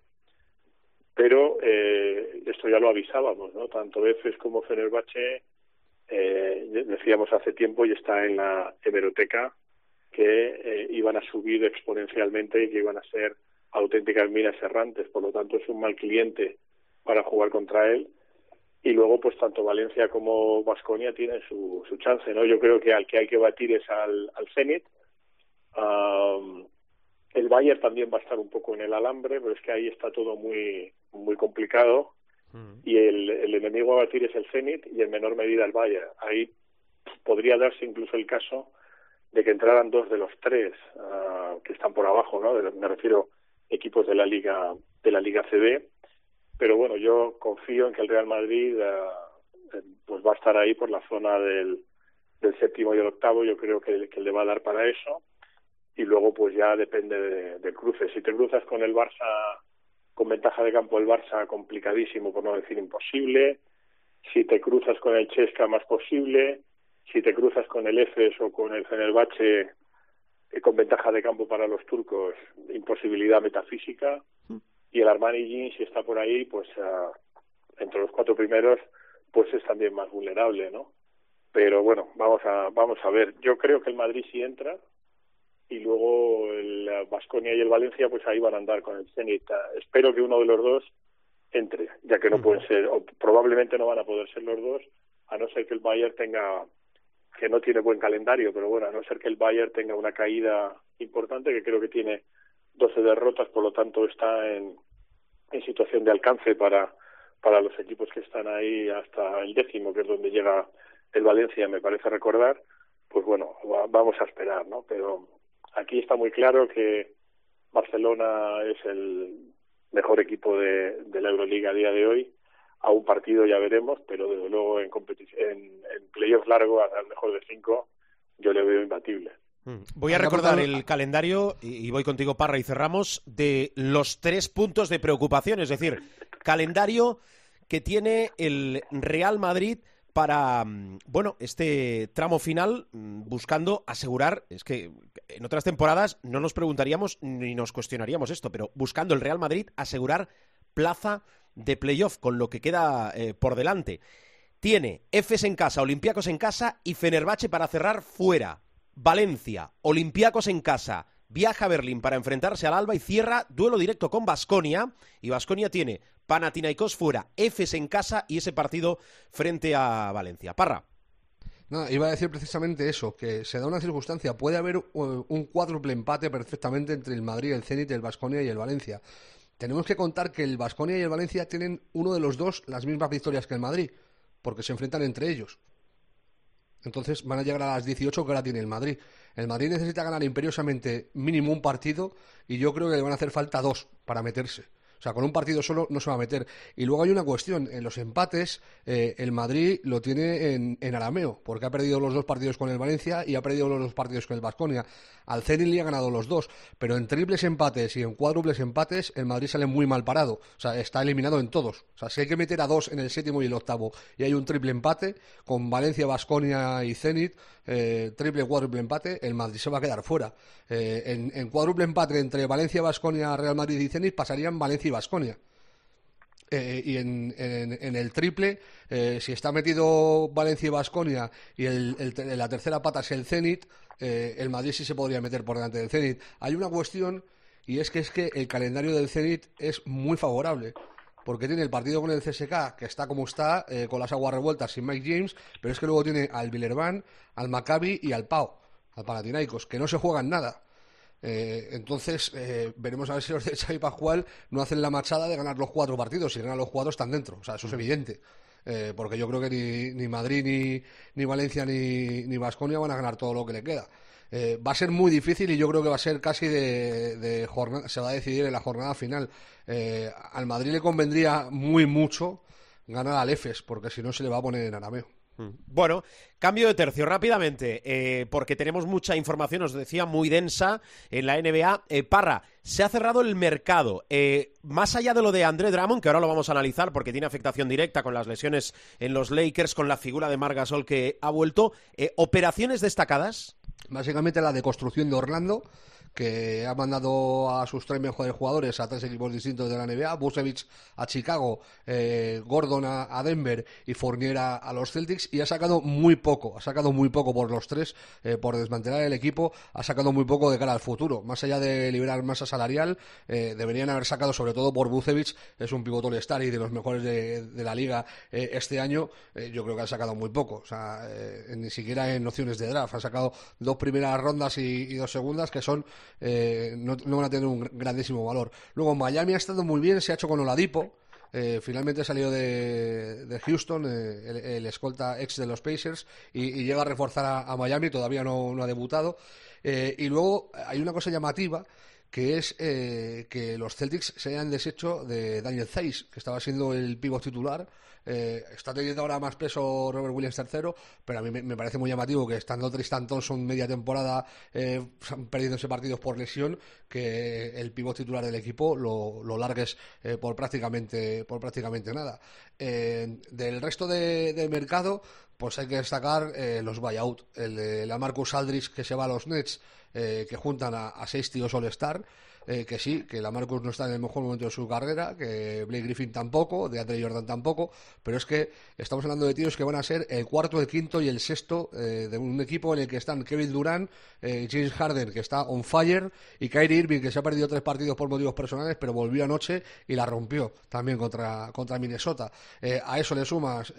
Pero eh, esto ya lo avisábamos, ¿no? Tanto EFES como Fenerbahce, eh, decíamos hace tiempo y está en la hemeroteca que eh, iban a subir exponencialmente y que iban a ser auténticas minas errantes. Por lo tanto, es un mal cliente para jugar contra él. Y luego, pues tanto Valencia como Vasconia tienen su, su chance, ¿no? Yo creo que al que hay que batir es al, al Zenit. Um, el Bayern también va a estar un poco en el alambre, pero es que ahí está todo muy muy complicado. Y el, el enemigo a batir es el Zenit y en menor medida el Bayern. Ahí podría darse incluso el caso de que entraran dos de los tres uh, que están por abajo, ¿no? De, me refiero equipos de la liga de la liga CB. Pero bueno, yo confío en que el Real Madrid uh, pues va a estar ahí por la zona del, del séptimo y el octavo. Yo creo que, que le va a dar para eso y luego pues ya depende de, del cruce. Si te cruzas con el Barça con ventaja de campo el Barça complicadísimo por no decir imposible, si te cruzas con el Chesca más posible, si te cruzas con el Efes o con el Fenerbahce eh, con ventaja de campo para los turcos, imposibilidad metafísica y el Armani Jean si está por ahí, pues uh, entre los cuatro primeros pues es también más vulnerable, ¿no? Pero bueno, vamos a vamos a ver. Yo creo que el Madrid sí entra, y luego el Vasconia y el Valencia pues ahí van a andar con el Zenit. Espero que uno de los dos entre, ya que no pueden ser, o probablemente no van a poder ser los dos, a no ser que el Bayern tenga, que no tiene buen calendario, pero bueno, a no ser que el Bayern tenga una caída importante, que creo que tiene 12 derrotas, por lo tanto está en, en situación de alcance para, para los equipos que están ahí hasta el décimo, que es donde llega el Valencia, me parece recordar, pues bueno, va, vamos a esperar, ¿no? Pero aquí está muy claro que Barcelona es el mejor equipo de, de la Euroliga a día de hoy. A un partido ya veremos, pero desde luego en, en, en playoff largo al mejor de cinco yo le veo imbatible. Voy a recordar el calendario, y voy contigo, Parra, y cerramos, de los tres puntos de preocupación. Es decir, calendario que tiene el Real Madrid para, bueno, este tramo final buscando asegurar, es que en otras temporadas no nos preguntaríamos ni nos cuestionaríamos esto, pero buscando el Real Madrid asegurar plaza de playoff con lo que queda eh, por delante. Tiene Efes en casa, Olympiacos en casa y Fenerbahce para cerrar fuera. Valencia, Olympiacos en casa, viaja a Berlín para enfrentarse al Alba y cierra duelo directo con Basconia. Y Basconia tiene Panathinaikos fuera, Efes en casa y ese partido frente a Valencia. Parra. No, iba a decir precisamente eso, que se da una circunstancia, puede haber un cuádruple empate perfectamente entre el Madrid, el Zenit, el Basconia y el Valencia. Tenemos que contar que el Basconia y el Valencia tienen uno de los dos las mismas victorias que el Madrid, porque se enfrentan entre ellos. Entonces van a llegar a las 18 que ahora tiene el Madrid. El Madrid necesita ganar imperiosamente mínimo un partido y yo creo que le van a hacer falta dos para meterse. O sea, con un partido solo no se va a meter. Y luego hay una cuestión, en los empates, eh, el Madrid lo tiene en, en arameo, porque ha perdido los dos partidos con el Valencia y ha perdido los dos partidos con el Vasconia. Al Zenit le ha ganado los dos, pero en triples empates y en cuádruples empates el Madrid sale muy mal parado. O sea, está eliminado en todos. O sea, si hay que meter a dos en el séptimo y el octavo y hay un triple empate con Valencia, Vasconia y Zenit, eh, triple cuádruple empate, el Madrid se va a quedar fuera. Eh, en, en cuádruple empate entre Valencia, Vasconia, Real Madrid y Zenit pasarían Valencia y Vasconia. Eh, y en, en- en el triple, eh, si está metido Valencia y Vasconia y el, el- la tercera pata es el Zenit, eh, el Madrid sí se podría meter por delante del Zenit. Hay una cuestión y es que es que el calendario del Zenit es muy favorable. Porque tiene el partido con el CSK, que está como está, eh, con las aguas revueltas, sin Mike James, pero es que luego tiene al Villerban, al Maccabi y al Pau, al Panathinaikos, que no se juegan nada. Eh, entonces, eh, veremos a ver si los de Xavi Pascual no hacen la machada de ganar los cuatro partidos. Si ganan los cuatro, están dentro. O sea, eso es evidente. Eh, porque yo creo que ni, ni Madrid, ni, ni Valencia, ni, ni Vasconia van a ganar todo lo que le queda. Eh, va a ser muy difícil y yo creo que va a ser casi de, de jornada, se va a decidir en la jornada final. Eh, al Madrid le convendría muy mucho ganar al EFES, porque si no se le va a poner en arameo. Bueno, cambio de tercio rápidamente, eh, porque tenemos mucha información, os decía, muy densa en la NBA. Eh, Parra, se ha cerrado el mercado. Eh, más allá de lo de André Drummond, que ahora lo vamos a analizar porque tiene afectación directa con las lesiones en los Lakers, con la figura de Marc Gasol que ha vuelto, eh, ¿operaciones destacadas? Básicamente la de construcción de Orlando, que ha mandado a sus tres mejores jugadores a tres equipos distintos de la NBA, Busevich a Chicago, eh, Gordon a, Denver y Fournier a, los Celtics, y ha sacado muy poco, ha sacado muy poco por los tres, eh, por desmantelar el equipo, ha sacado muy poco de cara al futuro. Más allá de liberar masa salarial, eh, deberían haber sacado, sobre todo por Busevich, es un pivot star y de los mejores de, la liga eh, este año, eh, yo creo que han sacado muy poco, o sea, eh, ni siquiera en nociones de draft, han sacado dos primeras rondas y dos segundas que son eh, no, no van a tener un grandísimo valor. Luego Miami ha estado muy bien, se ha hecho con Oladipo. eh, finalmente salió de, de Houston, eh, el, escolta ex de los Pacers, y, llega a reforzar a, a Miami, todavía no, no ha debutado. Eh, y luego hay una cosa llamativa, que es eh, que los Celtics se hayan deshecho de Daniel Zeiss, que estaba siendo el pívot titular. Eh, está teniendo ahora más peso Robert Williams III, pero a mí me, parece muy llamativo que estando Tristan Thompson media temporada eh, perdiéndose partidos por lesión, que el pívot titular del equipo lo, lo largues eh, por prácticamente por prácticamente nada. Eh, del resto de, de mercado, pues hay que destacar los buyout, el de la Marcus Aldridge que se va a los Nets, eh, que juntan a, a seis tíos All-Star. Eh, que sí, que la Marcus no está en el mejor momento de su carrera, que Blake Griffin tampoco, de Andre Jordan tampoco, pero es que estamos hablando de tíos que van a ser el cuarto, el quinto y el sexto eh, de un equipo en el que están Kevin Durant, eh, James Harden, que está on fire, y Kyrie Irving, que se ha perdido tres partidos por motivos personales, pero volvió anoche y la rompió también contra, contra Minnesota. A eso le sumas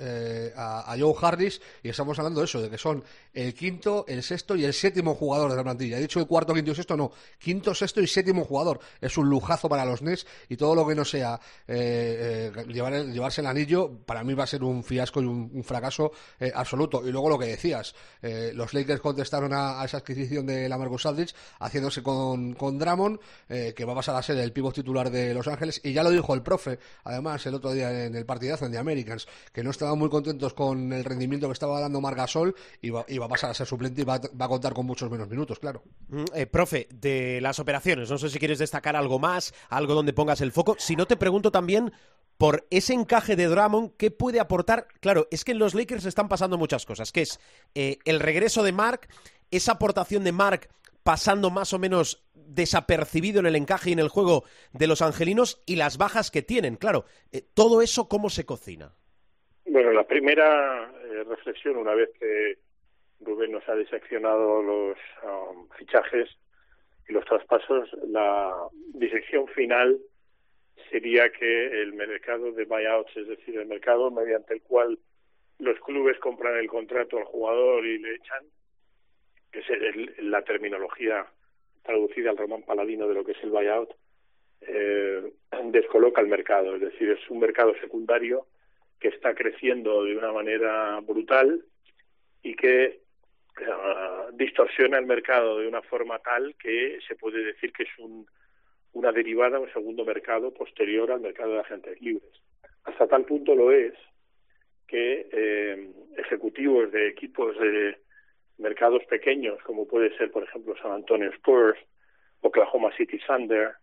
a, a Joe Harris, y estamos hablando de eso, de que son el quinto, el sexto y el séptimo jugador de la plantilla. He dicho el cuarto, quinto y sexto, no. Quinto, sexto y séptimo jugador. Es un lujazo para los Nets y todo lo que no sea eh, eh, llevarse el anillo, para mí va a ser un fiasco y un, fracaso eh, absoluto. Y luego lo que decías, los Lakers contestaron a, esa adquisición de la Marcus Aldridge haciéndose con, con Drummond, eh, que va a pasar a ser el pívot titular de Los Ángeles. Y ya lo dijo el profe, además, el otro día en el partidazo en The Americans, que no estaban muy contentos con el rendimiento que estaba dando Margasol y va, y va a pasar a ser suplente y va, va a contar con muchos menos minutos, claro. Mm, profe, de las operaciones, no sé si quieres destacar algo más, algo donde pongas el foco. Si no, te pregunto también por ese encaje de Drummond, ¿qué puede aportar? Claro, es que en los Lakers están pasando muchas cosas, que es eh, el regreso de Mark, esa aportación de Mark pasando más o menos desapercibido en el encaje y en el juego de los angelinos y las bajas que tienen. Claro, eh, todo eso, ¿cómo se cocina? Bueno, la primera eh, reflexión, una vez que Rubén nos ha diseccionado los um, fichajes y los traspasos, la disección final sería que el mercado de buyouts, es decir, el mercado mediante el cual los clubes compran el contrato al jugador y le echan, que es la terminología traducida al román paladino de lo que es el buyout, eh, descoloca el mercado, es decir, es un mercado secundario que está creciendo de una manera brutal y que eh, distorsiona el mercado de una forma tal que se puede decir que es un, una derivada, un segundo mercado posterior al mercado de agentes libres. Hasta tal punto lo es que eh, ejecutivos de equipos de mercados pequeños, como puede ser, por ejemplo, San Antonio Spurs, Oklahoma City Thunder,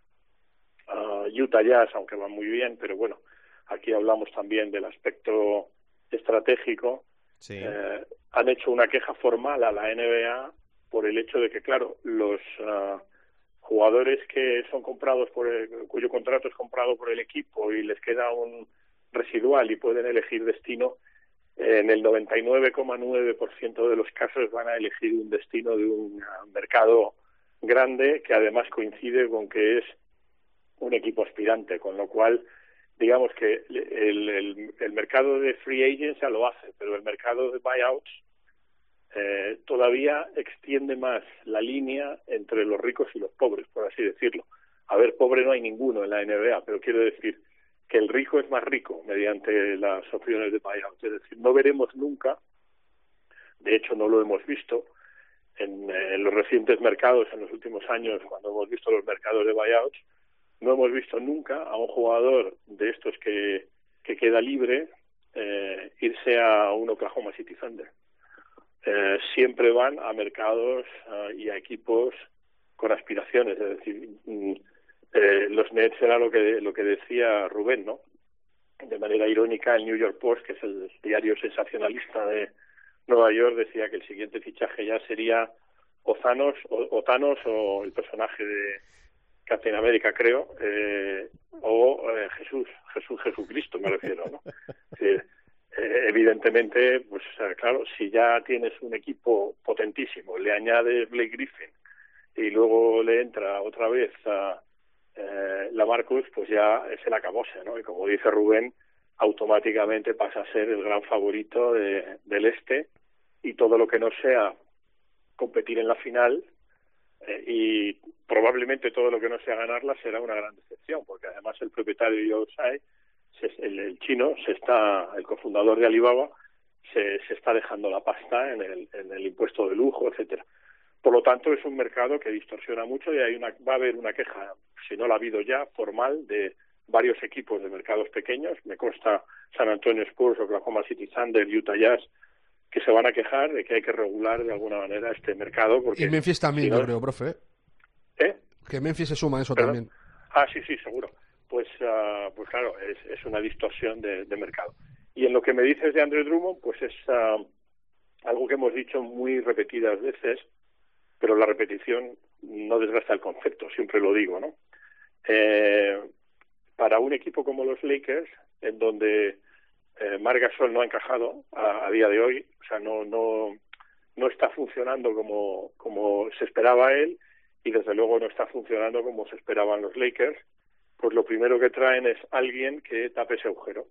uh, Utah Jazz, aunque van muy bien, pero bueno, aquí hablamos también del aspecto estratégico, Sí. eh, han hecho una queja formal a la NBA por el hecho de que, claro, los ah, jugadores que son comprados por el, cuyo contrato es comprado por el equipo y les queda un residual y pueden elegir destino, en el 99,9% de los casos van a elegir un destino de un ah, mercado grande que además coincide con que es un equipo aspirante, con lo cual digamos que el, el, mercado de free agents ya lo hace, pero el mercado de buyouts eh, todavía extiende más la línea entre los ricos y los pobres, por así decirlo. A ver, pobre no hay ninguno en la NBA, pero quiero decir que el rico es más rico mediante las opciones de buyout. Es decir, no veremos nunca, de hecho no lo hemos visto, en, en los recientes mercados, en los últimos años, cuando hemos visto los mercados de buyouts, no hemos visto nunca a un jugador de estos que, que queda libre eh, irse a un Oklahoma City Thunder. Eh, siempre van a mercados uh, y a equipos con aspiraciones, es decir, mm, eh, los Nets era lo que lo que decía Rubén, ¿no? De manera irónica, el New York Post, que es el diario sensacionalista de Nueva York, decía que el siguiente fichaje ya sería o o, o o el personaje de Captain América, creo, eh, o eh, Jesús, Jesús Jesucristo, me refiero, ¿no? Eh, evidentemente, pues claro, si ya tienes un equipo potentísimo, le añades Blake Griffin y luego le entra otra vez a eh, la Marcus, pues ya es el acabose, ¿no? Y como dice Rubén, automáticamente pasa a ser el gran favorito de, del este y todo lo que no sea competir en la final eh, y probablemente todo lo que no sea ganarla será una gran decepción, porque además el propietario Joe Tsai, el, el chino, se está, el cofundador de Alibaba, se, se está dejando la pasta en el, en el impuesto de lujo, etcétera. Por lo tanto, es un mercado que distorsiona mucho y hay una, va a haber una queja, si no la ha habido ya, formal de varios equipos de mercados pequeños. Me consta San Antonio Spurs, Oklahoma City Thunder, Utah Jazz, que se van a quejar de que hay que regular de alguna manera este mercado. Porque, y Memphis también, si no, yo creo, profe. ¿Eh? Que Memphis se suma a eso ¿Perdón? también. Ah, sí, sí, seguro. Pues, uh, pues claro, es, es una distorsión de, de, mercado. Y en lo que me dices de Andrew Drummond, pues es uh, algo que hemos dicho muy repetidas veces, pero la repetición no desgasta el concepto, siempre lo digo, ¿no? Eh, para un equipo como los Lakers, en donde eh, Marc Gasol no ha encajado a, día de hoy, o sea, no, no, no está funcionando como, como se esperaba él y desde luego no está funcionando como se esperaban los Lakers, pues lo primero que traen es alguien que tape ese agujero.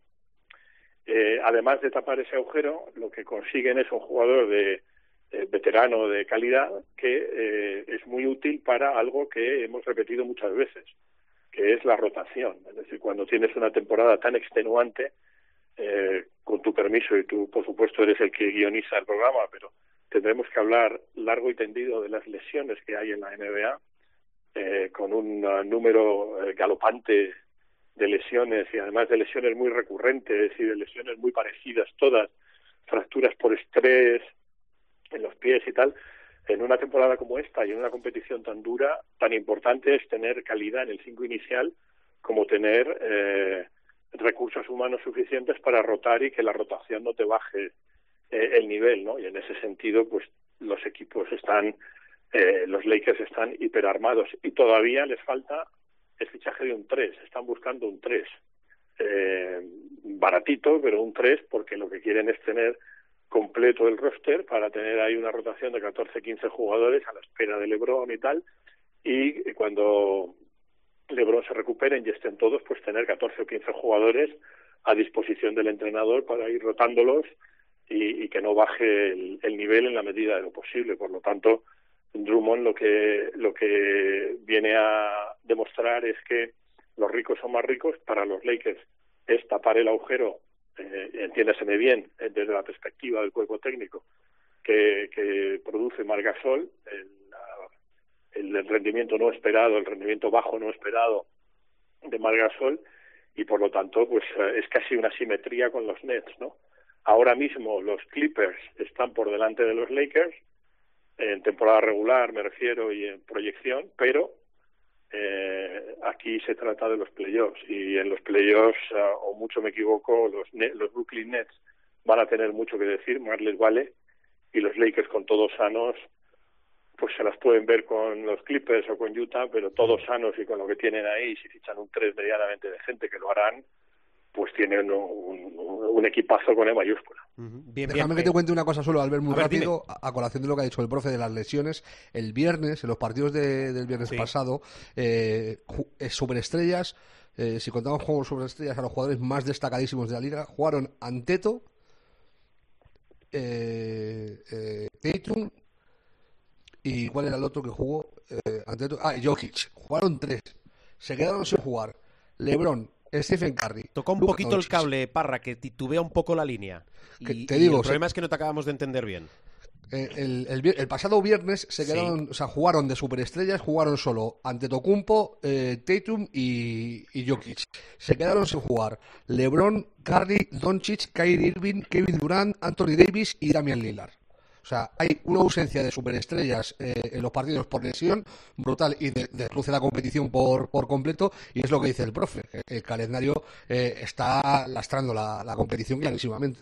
Eh, además de tapar ese agujero, lo que consiguen es un jugador de eh, veterano de calidad que eh, es muy útil para algo que hemos repetido muchas veces, que es la rotación. Es decir, cuando tienes una temporada tan extenuante, eh, con tu permiso, y tú, por supuesto, eres el que guioniza el programa, pero tendremos que hablar largo y tendido de las lesiones que hay en la NBA, eh, con un uh, número eh, galopante de lesiones y además de lesiones muy recurrentes y de lesiones muy parecidas todas, fracturas por estrés en los pies y tal. En una temporada como esta y en una competición tan dura, tan importante es tener calidad en el cinco inicial como tener eh, recursos humanos suficientes para rotar y que la rotación no te baje eh, el nivel, ¿no? Y en ese sentido, pues los equipos están, eh, los Lakers están hiperarmados y todavía les falta el fichaje de un 3, están buscando un 3. Eh, baratito, pero un 3 porque lo que quieren es tener completo el roster para tener ahí una rotación de 14, 15 jugadores a la espera de LeBron y tal. Y cuando LeBron se recuperen y estén todos, pues tener 14 o 15 jugadores a disposición del entrenador para ir rotándolos y, que no baje el, el, nivel en la medida de lo posible. Por lo tanto, Drummond lo que, lo que viene a demostrar es que los ricos son más ricos. Para los Lakers es tapar el agujero, eh, entiéndaseme bien, desde la perspectiva del cuerpo técnico, que, que produce Margasol, el, el rendimiento no esperado, el rendimiento bajo no esperado de Margasol y por lo tanto pues eh, es casi una simetría con los Nets, ¿no? Ahora mismo los Clippers están por delante de los Lakers en temporada regular, me refiero, y en proyección, pero eh, aquí se trata de los playoffs y en los playoffs, ah, o mucho me equivoco, los, los Brooklyn Nets van a tener mucho que decir, más les vale, y los Lakers con todos sanos, pues se las pueden ver con los Clippers o con Utah, pero todos sanos y con lo que tienen ahí, si fichan un tres medianamente de gente que lo harán, pues tienen un, un- un equipazo con E mayúscula. Bien, Déjame bien, que te cuente una cosa solo, Albert, muy a ver, rápido, a, a colación de lo que ha dicho el profe de las lesiones. El viernes, en los partidos de- del viernes Sí. pasado, eh, eh, superestrellas, eh, si contamos juegos superestrellas a los jugadores más destacadísimos de la liga, jugaron Anteto, eh, eh, Tatum y ¿cuál era el otro que jugó? Eh, Anteto, ah, Jokic. Jugaron tres. Se quedaron sin jugar. LeBron, Stephen Curry. Tocó un Luka poquito el cable, Parra, que titubea un poco la línea. Que Y, te y digo, el problema es que no te acabamos de entender bien. Eh, el, el vier- el pasado viernes se Sí. quedaron, o sea, jugaron de superestrellas, jugaron solo ante Tocumpo, Tatum y, y Jokic. Se quedaron sin jugar LeBron, Curry, Doncic, Kyrie Irving, Kevin Durant, Anthony Davis y Damian Lillard. O sea, hay una ausencia de superestrellas eh, en los partidos por lesión brutal y de- desluce la competición por, por completo. Y es lo que dice el profe. El calendario eh, está lastrando la, la competición clarísimamente.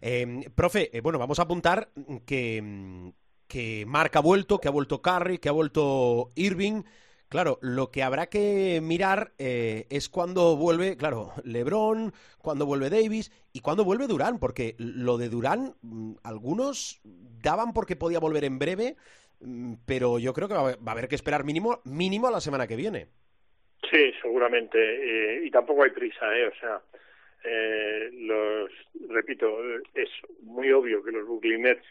Eh, profe, eh, bueno, vamos a apuntar que, que Marc ha vuelto, que ha vuelto Curry, que ha vuelto Irving. Claro, lo que habrá que mirar eh, es cuando vuelve, claro, LeBron, cuando vuelve Davis y cuando vuelve Durán, porque lo de Durán, mm, algunos daban porque podía volver en breve, mm, pero yo creo que va a haber que esperar mínimo, mínimo a la semana que viene. Sí, seguramente. eh, y tampoco hay prisa, ¿eh? O sea, eh, los, repito, es muy obvio que los Brooklyn Nets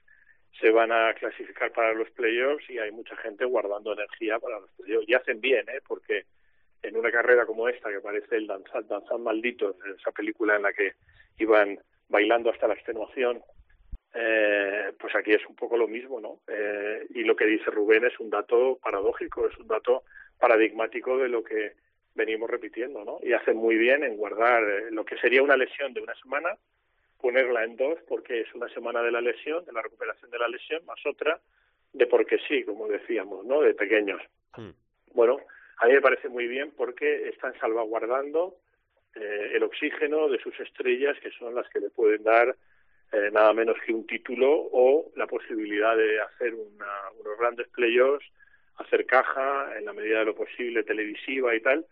se van a clasificar para los playoffs y hay mucha gente guardando energía para los playoffs. Y hacen bien, ¿eh? Porque en una carrera como esta, que parece el danzar, danzar maldito, esa película en la que iban bailando hasta la extenuación, eh, pues aquí es un poco lo mismo, ¿no? Eh, y lo que dice Rubén es un dato paradójico, es un dato paradigmático de lo que venimos repitiendo, ¿no? Y hacen muy bien en guardar eh, lo que sería una lesión de una semana, ponerla en dos, porque es una semana de la lesión, de la recuperación de la lesión, más otra de porque sí, como decíamos, ¿no? De pequeños. Bueno, a mí me parece muy bien porque están salvaguardando eh, el oxígeno de sus estrellas, que son las que le pueden dar eh, nada menos que un título o la posibilidad de hacer una- unos grandes playoffs, hacer caja en la medida de lo posible televisiva y tal,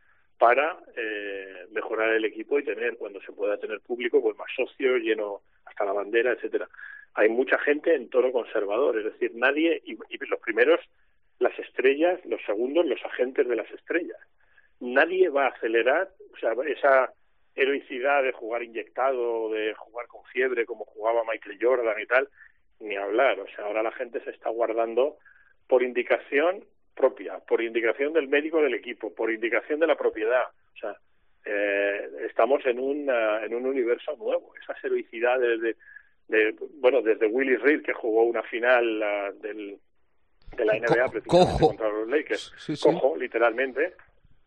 para eh, mejorar el equipo y tener, cuando se pueda tener público, pues más socios, lleno hasta la bandera, etcétera. Hay mucha gente en tono conservador, es decir, nadie, y, y los primeros, las estrellas, los segundos, los agentes de las estrellas. Nadie va a acelerar, o sea, esa heroicidad de jugar inyectado, de jugar con fiebre, como jugaba Michael Jordan y tal, ni hablar. O sea, ahora la gente se está guardando por indicación propia, por indicación del médico del equipo, por indicación de la propiedad. O sea, eh, estamos en un, ah, en un universo nuevo. Esas heroicidades de, de, bueno, desde Willie Reed, que jugó una final ah, del, de la NBA precisamente cojo. contra los Lakers, Sí, sí. cojo, literalmente,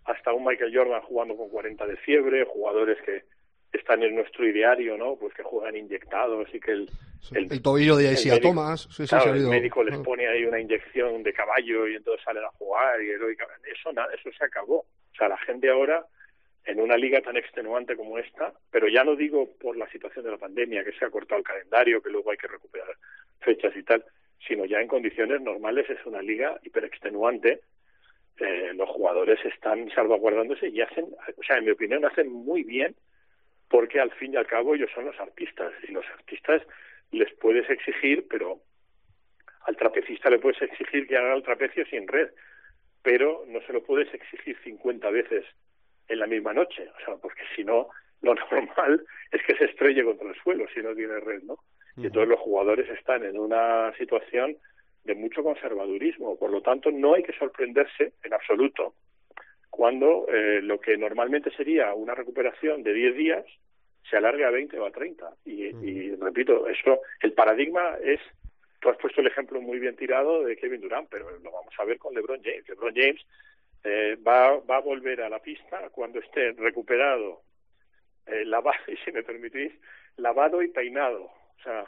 hasta un Michael Jordan jugando con 40 de fiebre, jugadores que están en nuestro ideario, ¿no? Pues que juegan inyectados y que el, El tobillo de médico- Thomas. Sí, sí, claro, el médico les pone ahí una inyección de caballo y entonces salen a jugar y heroicamente. Eso, nada, eso se acabó. O sea, la gente ahora, en una liga tan extenuante como esta, pero ya no digo por la situación de la pandemia, que se ha cortado el calendario, que luego hay que recuperar fechas y tal, sino ya en condiciones normales es una liga hiperextenuante. Eh, los jugadores están salvaguardándose y hacen, o sea, en mi opinión, hacen muy bien porque al fin y al cabo ellos son los artistas y los artistas les puedes exigir, pero al trapecista le puedes exigir que haga el trapecio sin red, pero no se lo puedes exigir 50 veces en la misma noche, o sea, porque si no, lo normal es que se estrelle contra el suelo si no tiene red, ¿no? Y entonces los jugadores están en una situación de mucho conservadurismo, por lo tanto no hay que sorprenderse en absoluto cuando eh, lo que normalmente sería una recuperación de 10 días se alarga a 20 o a 30. Y, y repito, eso, el paradigma es tú has puesto el ejemplo muy bien tirado de Kevin Durant, pero lo vamos a ver con LeBron James. LeBron James eh, va, va a volver a la pista cuando esté recuperado, eh, lavado, y si me permitís, lavado y peinado, o sea,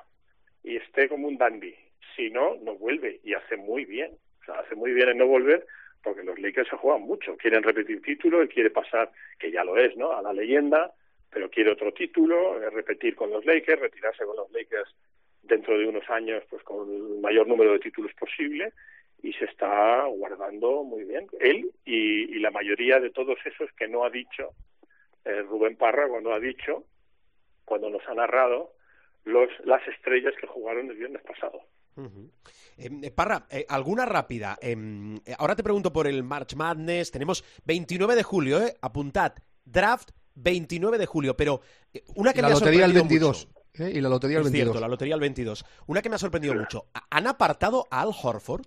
y esté como un dandy. Si no, no vuelve y hace muy bien. O sea, hace muy bien en no volver porque los Lakers se juegan mucho. Quieren repetir título, él quiere pasar, que ya lo es, ¿no? A la leyenda, pero quiere otro título, eh, repetir con los Lakers, retirarse con los Lakers dentro de unos años, pues con el mayor número de títulos posible y se está guardando muy bien. Él y, y la mayoría de todos esos que no ha dicho eh, Rubén Parra cuando ha dicho, cuando nos ha narrado, los, las estrellas que jugaron el viernes pasado. Eh, Parra, eh, alguna rápida. Em, eh, ahora te pregunto por el March Madness. Tenemos 29 de julio, ¿eh? Apuntad. Draft 29 de julio, pero una que la me ha lotería el sorprendido 22. mucho. ¿eh? Y la lotería el Es 22. cierto, la lotería el 22. Una que me ha sorprendido mucho. ¿Ha- ¿Han apartado a Al Horford?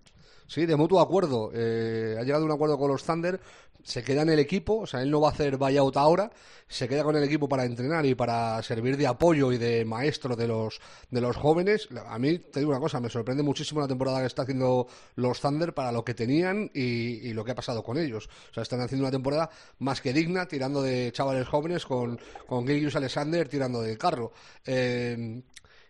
Sí, de mutuo acuerdo. Eh, ha llegado un acuerdo con los Thunder. Se queda en el equipo, o sea, él no va a hacer buyout ahora. Se queda con el equipo para entrenar y para servir de apoyo y de maestro de los, de los jóvenes. A mí, te digo una cosa, me sorprende muchísimo la temporada que está haciendo los Thunder para lo que tenían y, y lo que ha pasado con ellos. O sea, están haciendo una temporada más que digna, tirando de chavales jóvenes con, con Gilgius Alexander tirando del carro. Eh,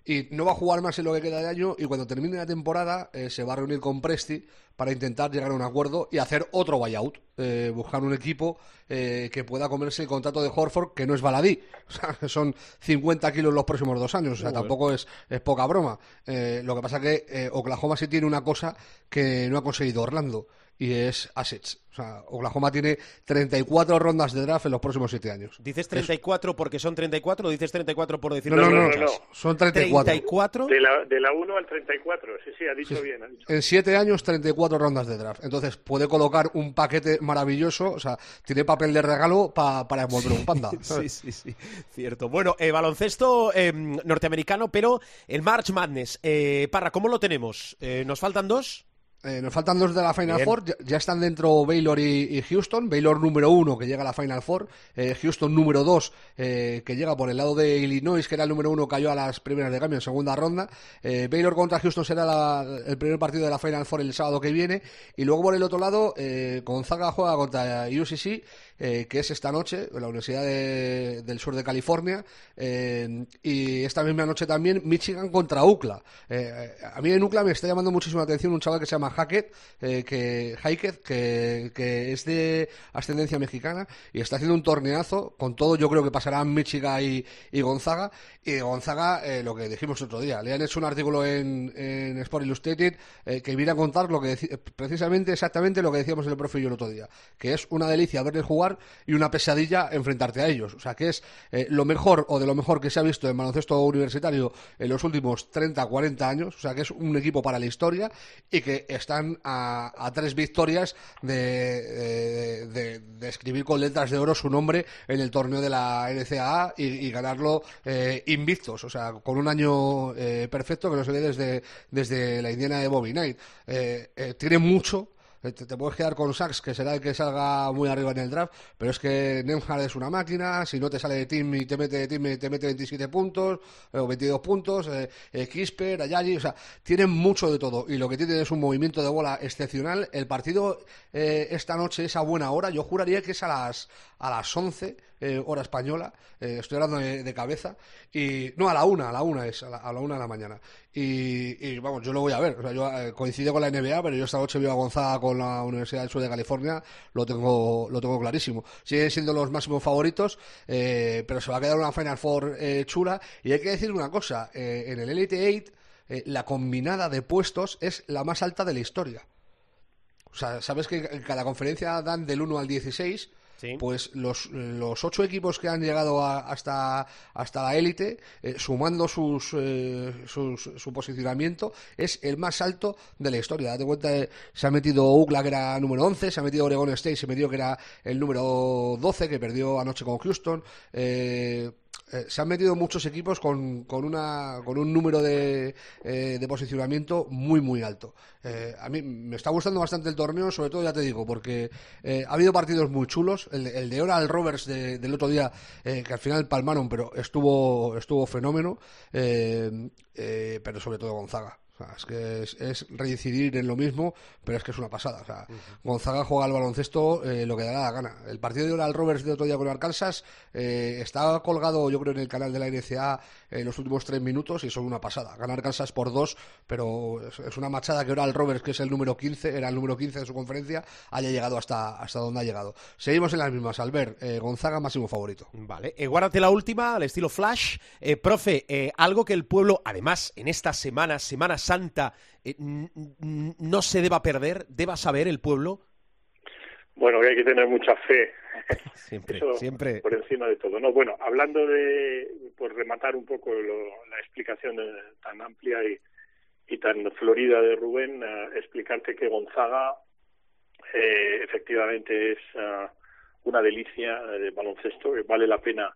y no va a jugar más en lo que queda de año y cuando termine la temporada eh, se va a reunir con Presti para intentar llegar a un acuerdo y hacer otro buyout, eh, buscar un equipo eh, que pueda comerse el contrato de Horford que no es baladí, o sea, son 50 kilos los próximos dos años, o sea, tampoco es, es poca broma. Eh, lo que pasa que eh, Oklahoma sí tiene una cosa que no ha conseguido Orlando y es assets. O sea, Oklahoma tiene 34 rondas de draft en los próximos 7 años. ¿Dices 34 porque son 34 o dices 34 por decir No, no, no, no, no. son 34. 34. De la, de la 1 al 34, sí, sí, ha dicho Sí. bien. Ha dicho. En siete años, 34 rondas de draft. Entonces, puede colocar un paquete maravilloso. O sea, tiene papel de regalo pa- para envolver un panda. Sí, ¿sabes? sí, sí, cierto. Bueno, eh, baloncesto eh, norteamericano, pero el March Madness. Eh, Parra, ¿cómo lo tenemos? Eh, ¿Nos faltan dos? Eh, nos faltan dos de la Final Bien. Four. Ya, ya están dentro Baylor y, y Houston. Baylor número uno, que llega a la Final Four. Eh, Houston número dos, eh, que llega por el lado de Illinois, que era el número uno, cayó a las primeras de cambio en segunda ronda. Eh, Baylor contra Houston será la- el primer partido de la Final Four el sábado que viene. Y luego por el otro lado, eh, Gonzaga juega contra UCC, eh, que es esta noche, en la Universidad de- del Sur de California. Eh, y esta misma noche también Michigan contra UCLA. Eh, a mí en UCLA me está llamando muchísimo atención un chaval que se llama Hackett, eh, que, Hackett, que, que es de ascendencia mexicana y está haciendo un torneazo. Con todo, yo creo que pasarán Michigan y, y Gonzaga. Y Gonzaga, lo que dijimos otro día, le han hecho un artículo en, en Sport Illustrated que viene a contar lo que precisamente exactamente lo que decíamos en el profe y yo el otro día, que es una delicia verles jugar y una pesadilla enfrentarte a ellos. O sea, que es eh, lo mejor o de lo mejor que se ha visto en baloncesto universitario en los últimos 30, 40 años. O sea, que es un equipo para la historia y que están a, tres victorias de, de- escribir con letras de oro su nombre en el torneo de la NCAA y, y ganarlo eh, invictos. O sea, con un año eh, perfecto que no se ve desde, desde la Indiana de Bobby Knight. Eh, eh, tiene mucho. Eh, Te, puedes quedar con Sachs, que será el que salga muy arriba en el draft, pero es que Nemhard es una máquina, si no te sale de team y te mete de team, te mete 27 puntos, eh, o 22 puntos, eh, eh, Kisper, Ayagi, o sea, tienen mucho de todo, y lo que tienen es un movimiento de bola excepcional. El partido eh, esta noche es a buena hora, yo juraría que es a las, a las 11, eh, hora española, eh, estoy hablando de, de cabeza, y no, a la una, a la una es, a la, a la una de la mañana. Y, vamos, yo lo voy a ver, o sea, yo eh, coincido con la NBA, pero yo esta noche veo a Gonzaga con la Universidad del Sur de California, lo tengo, lo tengo clarísimo. Siguen siendo los máximos favoritos, pero se va a quedar una Final Four chula, y hay que decir una cosa, en el Elite 8, eh, la combinada de puestos es la más alta de la historia. O sea, sabes que en cada conferencia dan del 1 al 16. Pues los, los ocho equipos que han llegado a- hasta, hasta la élite, eh, sumando sus, eh, sus- su posicionamiento, es el más alto de la historia. Date cuenta, eh, se ha metido UCLA, que era número 11, se ha metido Oregon State, se metió que era el número 12, que perdió anoche con Houston. eh, eh, se han metido muchos equipos con, con, una, con un número de, eh, de posicionamiento muy, muy alto. Eh, a mí me está gustando bastante el torneo, sobre todo, ya te digo, porque ha habido partidos muy chulos. El, de Oral Roberts de- del otro día, que al final palmaron, pero estuvo, estuvo fenómeno. pero sobre todo Gonzaga. Sea, es que es, es reincidir en lo mismo, pero es que es una pasada. O sea, Gonzaga juega al baloncesto eh, lo que da la gana. El partido de Oral Roberts de otro día con Arkansas eh, está colgado, yo creo, en el canal de la NCA en los últimos tres minutos y son una pasada. Gana Arkansas por dos, pero es, es una machada que Oral Roberts, que es el número 15, era el número 15 de su conferencia, haya llegado hasta, hasta donde ha llegado. Seguimos en las mismas. Albert, eh, Gonzaga, máximo favorito. Vale, guárdate la última, al estilo Flash. Profe, algo que el pueblo, además, en esta semana, Semana Santa, eh, n- n- no se deba perder, deba saber el pueblo. Bueno, que hay que tener mucha fe. Siempre, Eso siempre. por encima de todo. No, bueno, hablando de, por rematar un poco lo- la explicación de- tan amplia y, y tan florida de Rubén, eh, explicarte que Gonzaga eh, efectivamente es ah, una delicia de baloncesto, que vale la pena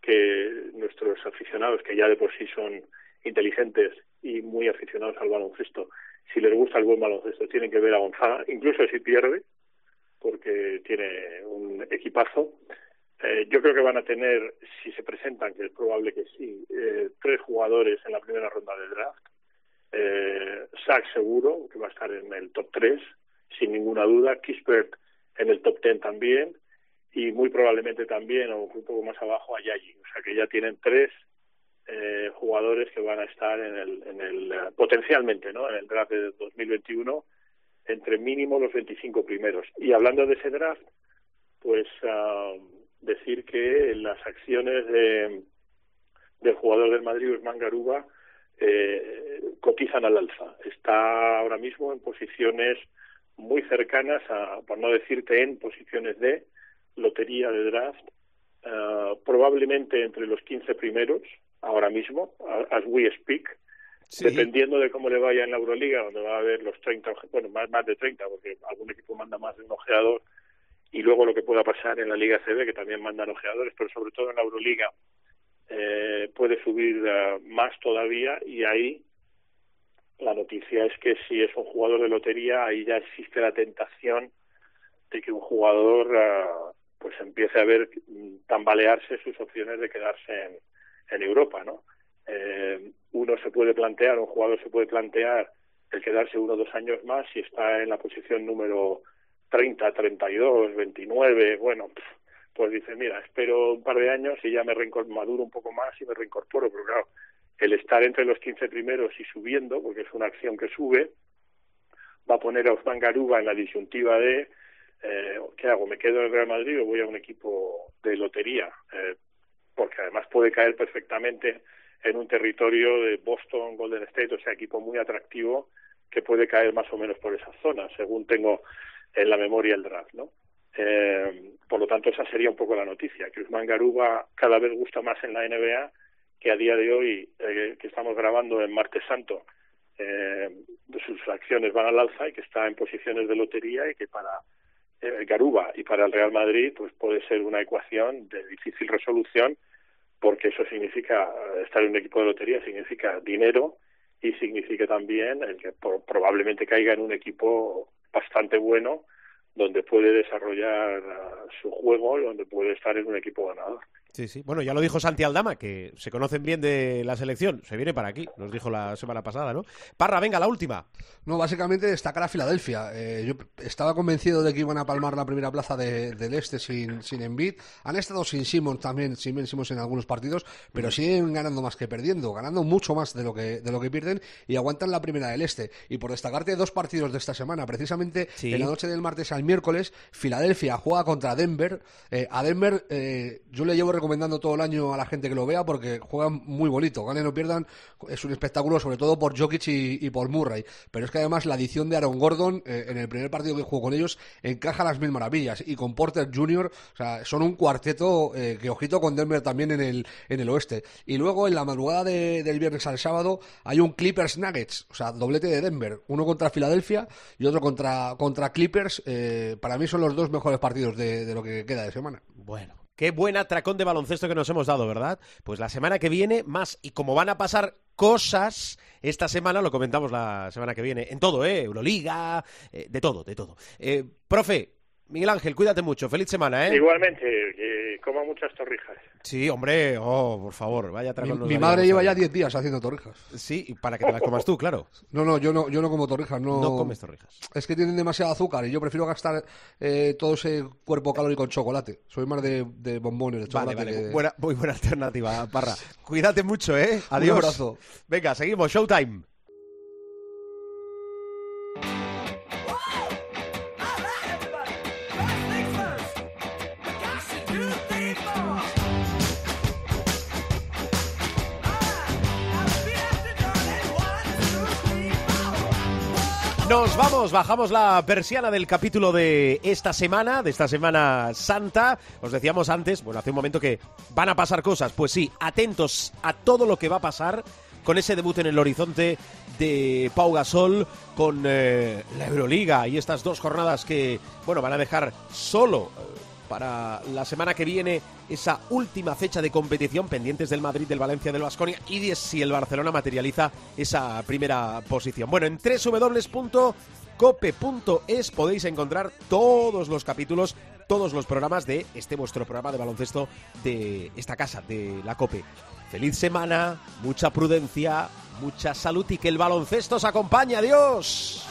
que nuestros aficionados, que ya de por sí son inteligentes y muy aficionados al baloncesto, si les gusta el buen baloncesto, tienen que ver a Gonzaga, incluso si pierde, porque tiene un equipazo. Eh, yo creo que van a tener, si se presentan, que es probable que sí, eh, tres jugadores en la primera ronda de draft. Eh, Sack seguro, que va a estar en el top 3, sin ninguna duda. Kispert en el top 10 también. Y muy probablemente también, o un poco más abajo, a Yayi. O sea que ya tienen tres eh, jugadores que van a estar en el, en el eh, potencialmente, ¿no? En el draft de 2021 entre mínimo los 25 primeros. Y hablando de ese draft, pues ah, decir que las acciones de, del jugador del Madrid, Usman Garuba, eh, cotizan al alza. Está ahora mismo en posiciones muy cercanas, a, por no decirte en posiciones de lotería de draft, ah, probablemente entre los 15 primeros, ahora mismo, as we speak, Sí. dependiendo de cómo le vaya en la Euroliga, donde va a haber los 30, oje- bueno, más, más de 30, porque algún equipo manda más de un ojeador, y luego lo que pueda pasar en la Liga CB, que también mandan ojeadores, pero sobre todo en la Euroliga eh, puede subir eh, más todavía, y ahí la noticia es que si es un jugador de lotería, ahí ya existe la tentación de que un jugador ah, pues empiece a ver mm, tambalearse sus opciones de quedarse en, en Europa, ¿no? Eh, uno se puede plantear, un jugador se puede plantear el quedarse uno o dos años más si está en la posición número 30, 32, 29, bueno, pues dice, mira, espero un par de años y ya me maduro un poco más y me reincorporo, pero claro, el estar entre los 15 primeros y subiendo, porque es una acción que sube, va a poner a Osman Garuba en la disyuntiva de eh, ¿qué hago? ¿Me quedo en Real Madrid o voy a un equipo de lotería? Eh, porque además puede caer perfectamente en un territorio de Boston, Golden State, o sea, equipo muy atractivo que puede caer más o menos por esa zona, según tengo en la memoria el draft, ¿no? Eh, por lo tanto, esa sería un poco la noticia, que Usman Garuba cada vez gusta más en la NBA que a día de hoy, eh, que estamos grabando en Martes Santo, eh, sus acciones van al alza y que está en posiciones de lotería y que para eh, Garuba y para el Real Madrid pues puede ser una ecuación de difícil resolución porque eso significa eh, estar en un equipo de lotería significa dinero y significa también el que pro- probablemente caiga en un equipo bastante bueno donde puede desarrollar ah, su juego y donde puede estar en un equipo ganador. Sí, sí. Bueno, ya lo dijo Santi Aldama, que se conocen bien de la selección. Se viene para aquí, nos dijo la semana pasada, ¿no? Parra, venga, la última. No, básicamente destacar a Filadelfia. Eh, yo estaba convencido de que iban a palmar la primera plaza de- del este sin, sin Embiid. Han estado sin Simmons también, sin Ben Simmons en algunos partidos, pero siguen ganando más que perdiendo, ganando mucho más de lo que, de lo que pierden y aguantan la primera del este. Y por destacarte dos partidos de esta semana, precisamente Sí. en la noche del martes al miércoles, Filadelfia juega contra Denver. Eh, a Denver eh, yo le llevo recomendando todo el año a la gente que lo vea porque juegan muy bonito. Ganen o pierdan, es un espectáculo sobre todo por Jokic y, por Murray. Pero es que además la adición de Aaron Gordon eh, en el primer partido que jugó con ellos encaja las mil maravillas. Y con Porter Jr., o sea, son un cuarteto eh, que ojito con Denver también en el, en el oeste. Y luego en la madrugada de- del viernes al sábado hay un Clippers Nuggets, o sea, doblete de Denver. Uno contra Filadelfia y otro contra, contra Clippers. Eh, para mí son los dos mejores partidos de, de lo que queda de semana. Bueno, qué buen atracón de baloncesto que nos hemos dado, ¿verdad? Pues la semana que viene más. Y como van a pasar cosas esta semana, lo comentamos la semana que viene. En todo, ¿eh? Euroliga, eh, de todo, de todo. Eh, profe, Miguel Ángel, cuídate mucho. Feliz semana, ¿eh? Igualmente, que coma muchas torrijas. Sí, hombre, oh, por favor, vaya Mi, mi madre lleva ya 10 días haciendo torrijas. Sí, y para que te las comas tú, claro. No, no, yo no, yo no como torrijas. No, No comes torrijas. Es que tienen demasiado azúcar y yo prefiero gastar eh, todo ese cuerpo calórico en chocolate. Soy más de, de bombones, de Vale, chocolate. vale, que- buena, muy buena alternativa, Parra. Cuídate mucho, ¿eh? Adiós. Un abrazo. Venga, seguimos, Showtime. Vamos, bajamos la persiana del capítulo de esta semana, de esta semana santa. Os decíamos antes, bueno, hace un momento que van a pasar cosas. Pues sí, atentos a todo lo que va a pasar con ese debut en el horizonte de Pau Gasol, con eh, la Euroliga y estas dos jornadas que, bueno, van a dejar solo eh, para la semana que viene esa última fecha de competición pendientes del Madrid, del Valencia, del Vasconia y de si el Barcelona materializa esa primera posición. Bueno, en www.cope.es podéis encontrar todos los capítulos, todos los programas de este vuestro programa de baloncesto de esta casa, de la Cope. Feliz semana, mucha prudencia, mucha salud y que el baloncesto os acompañe. Adiós.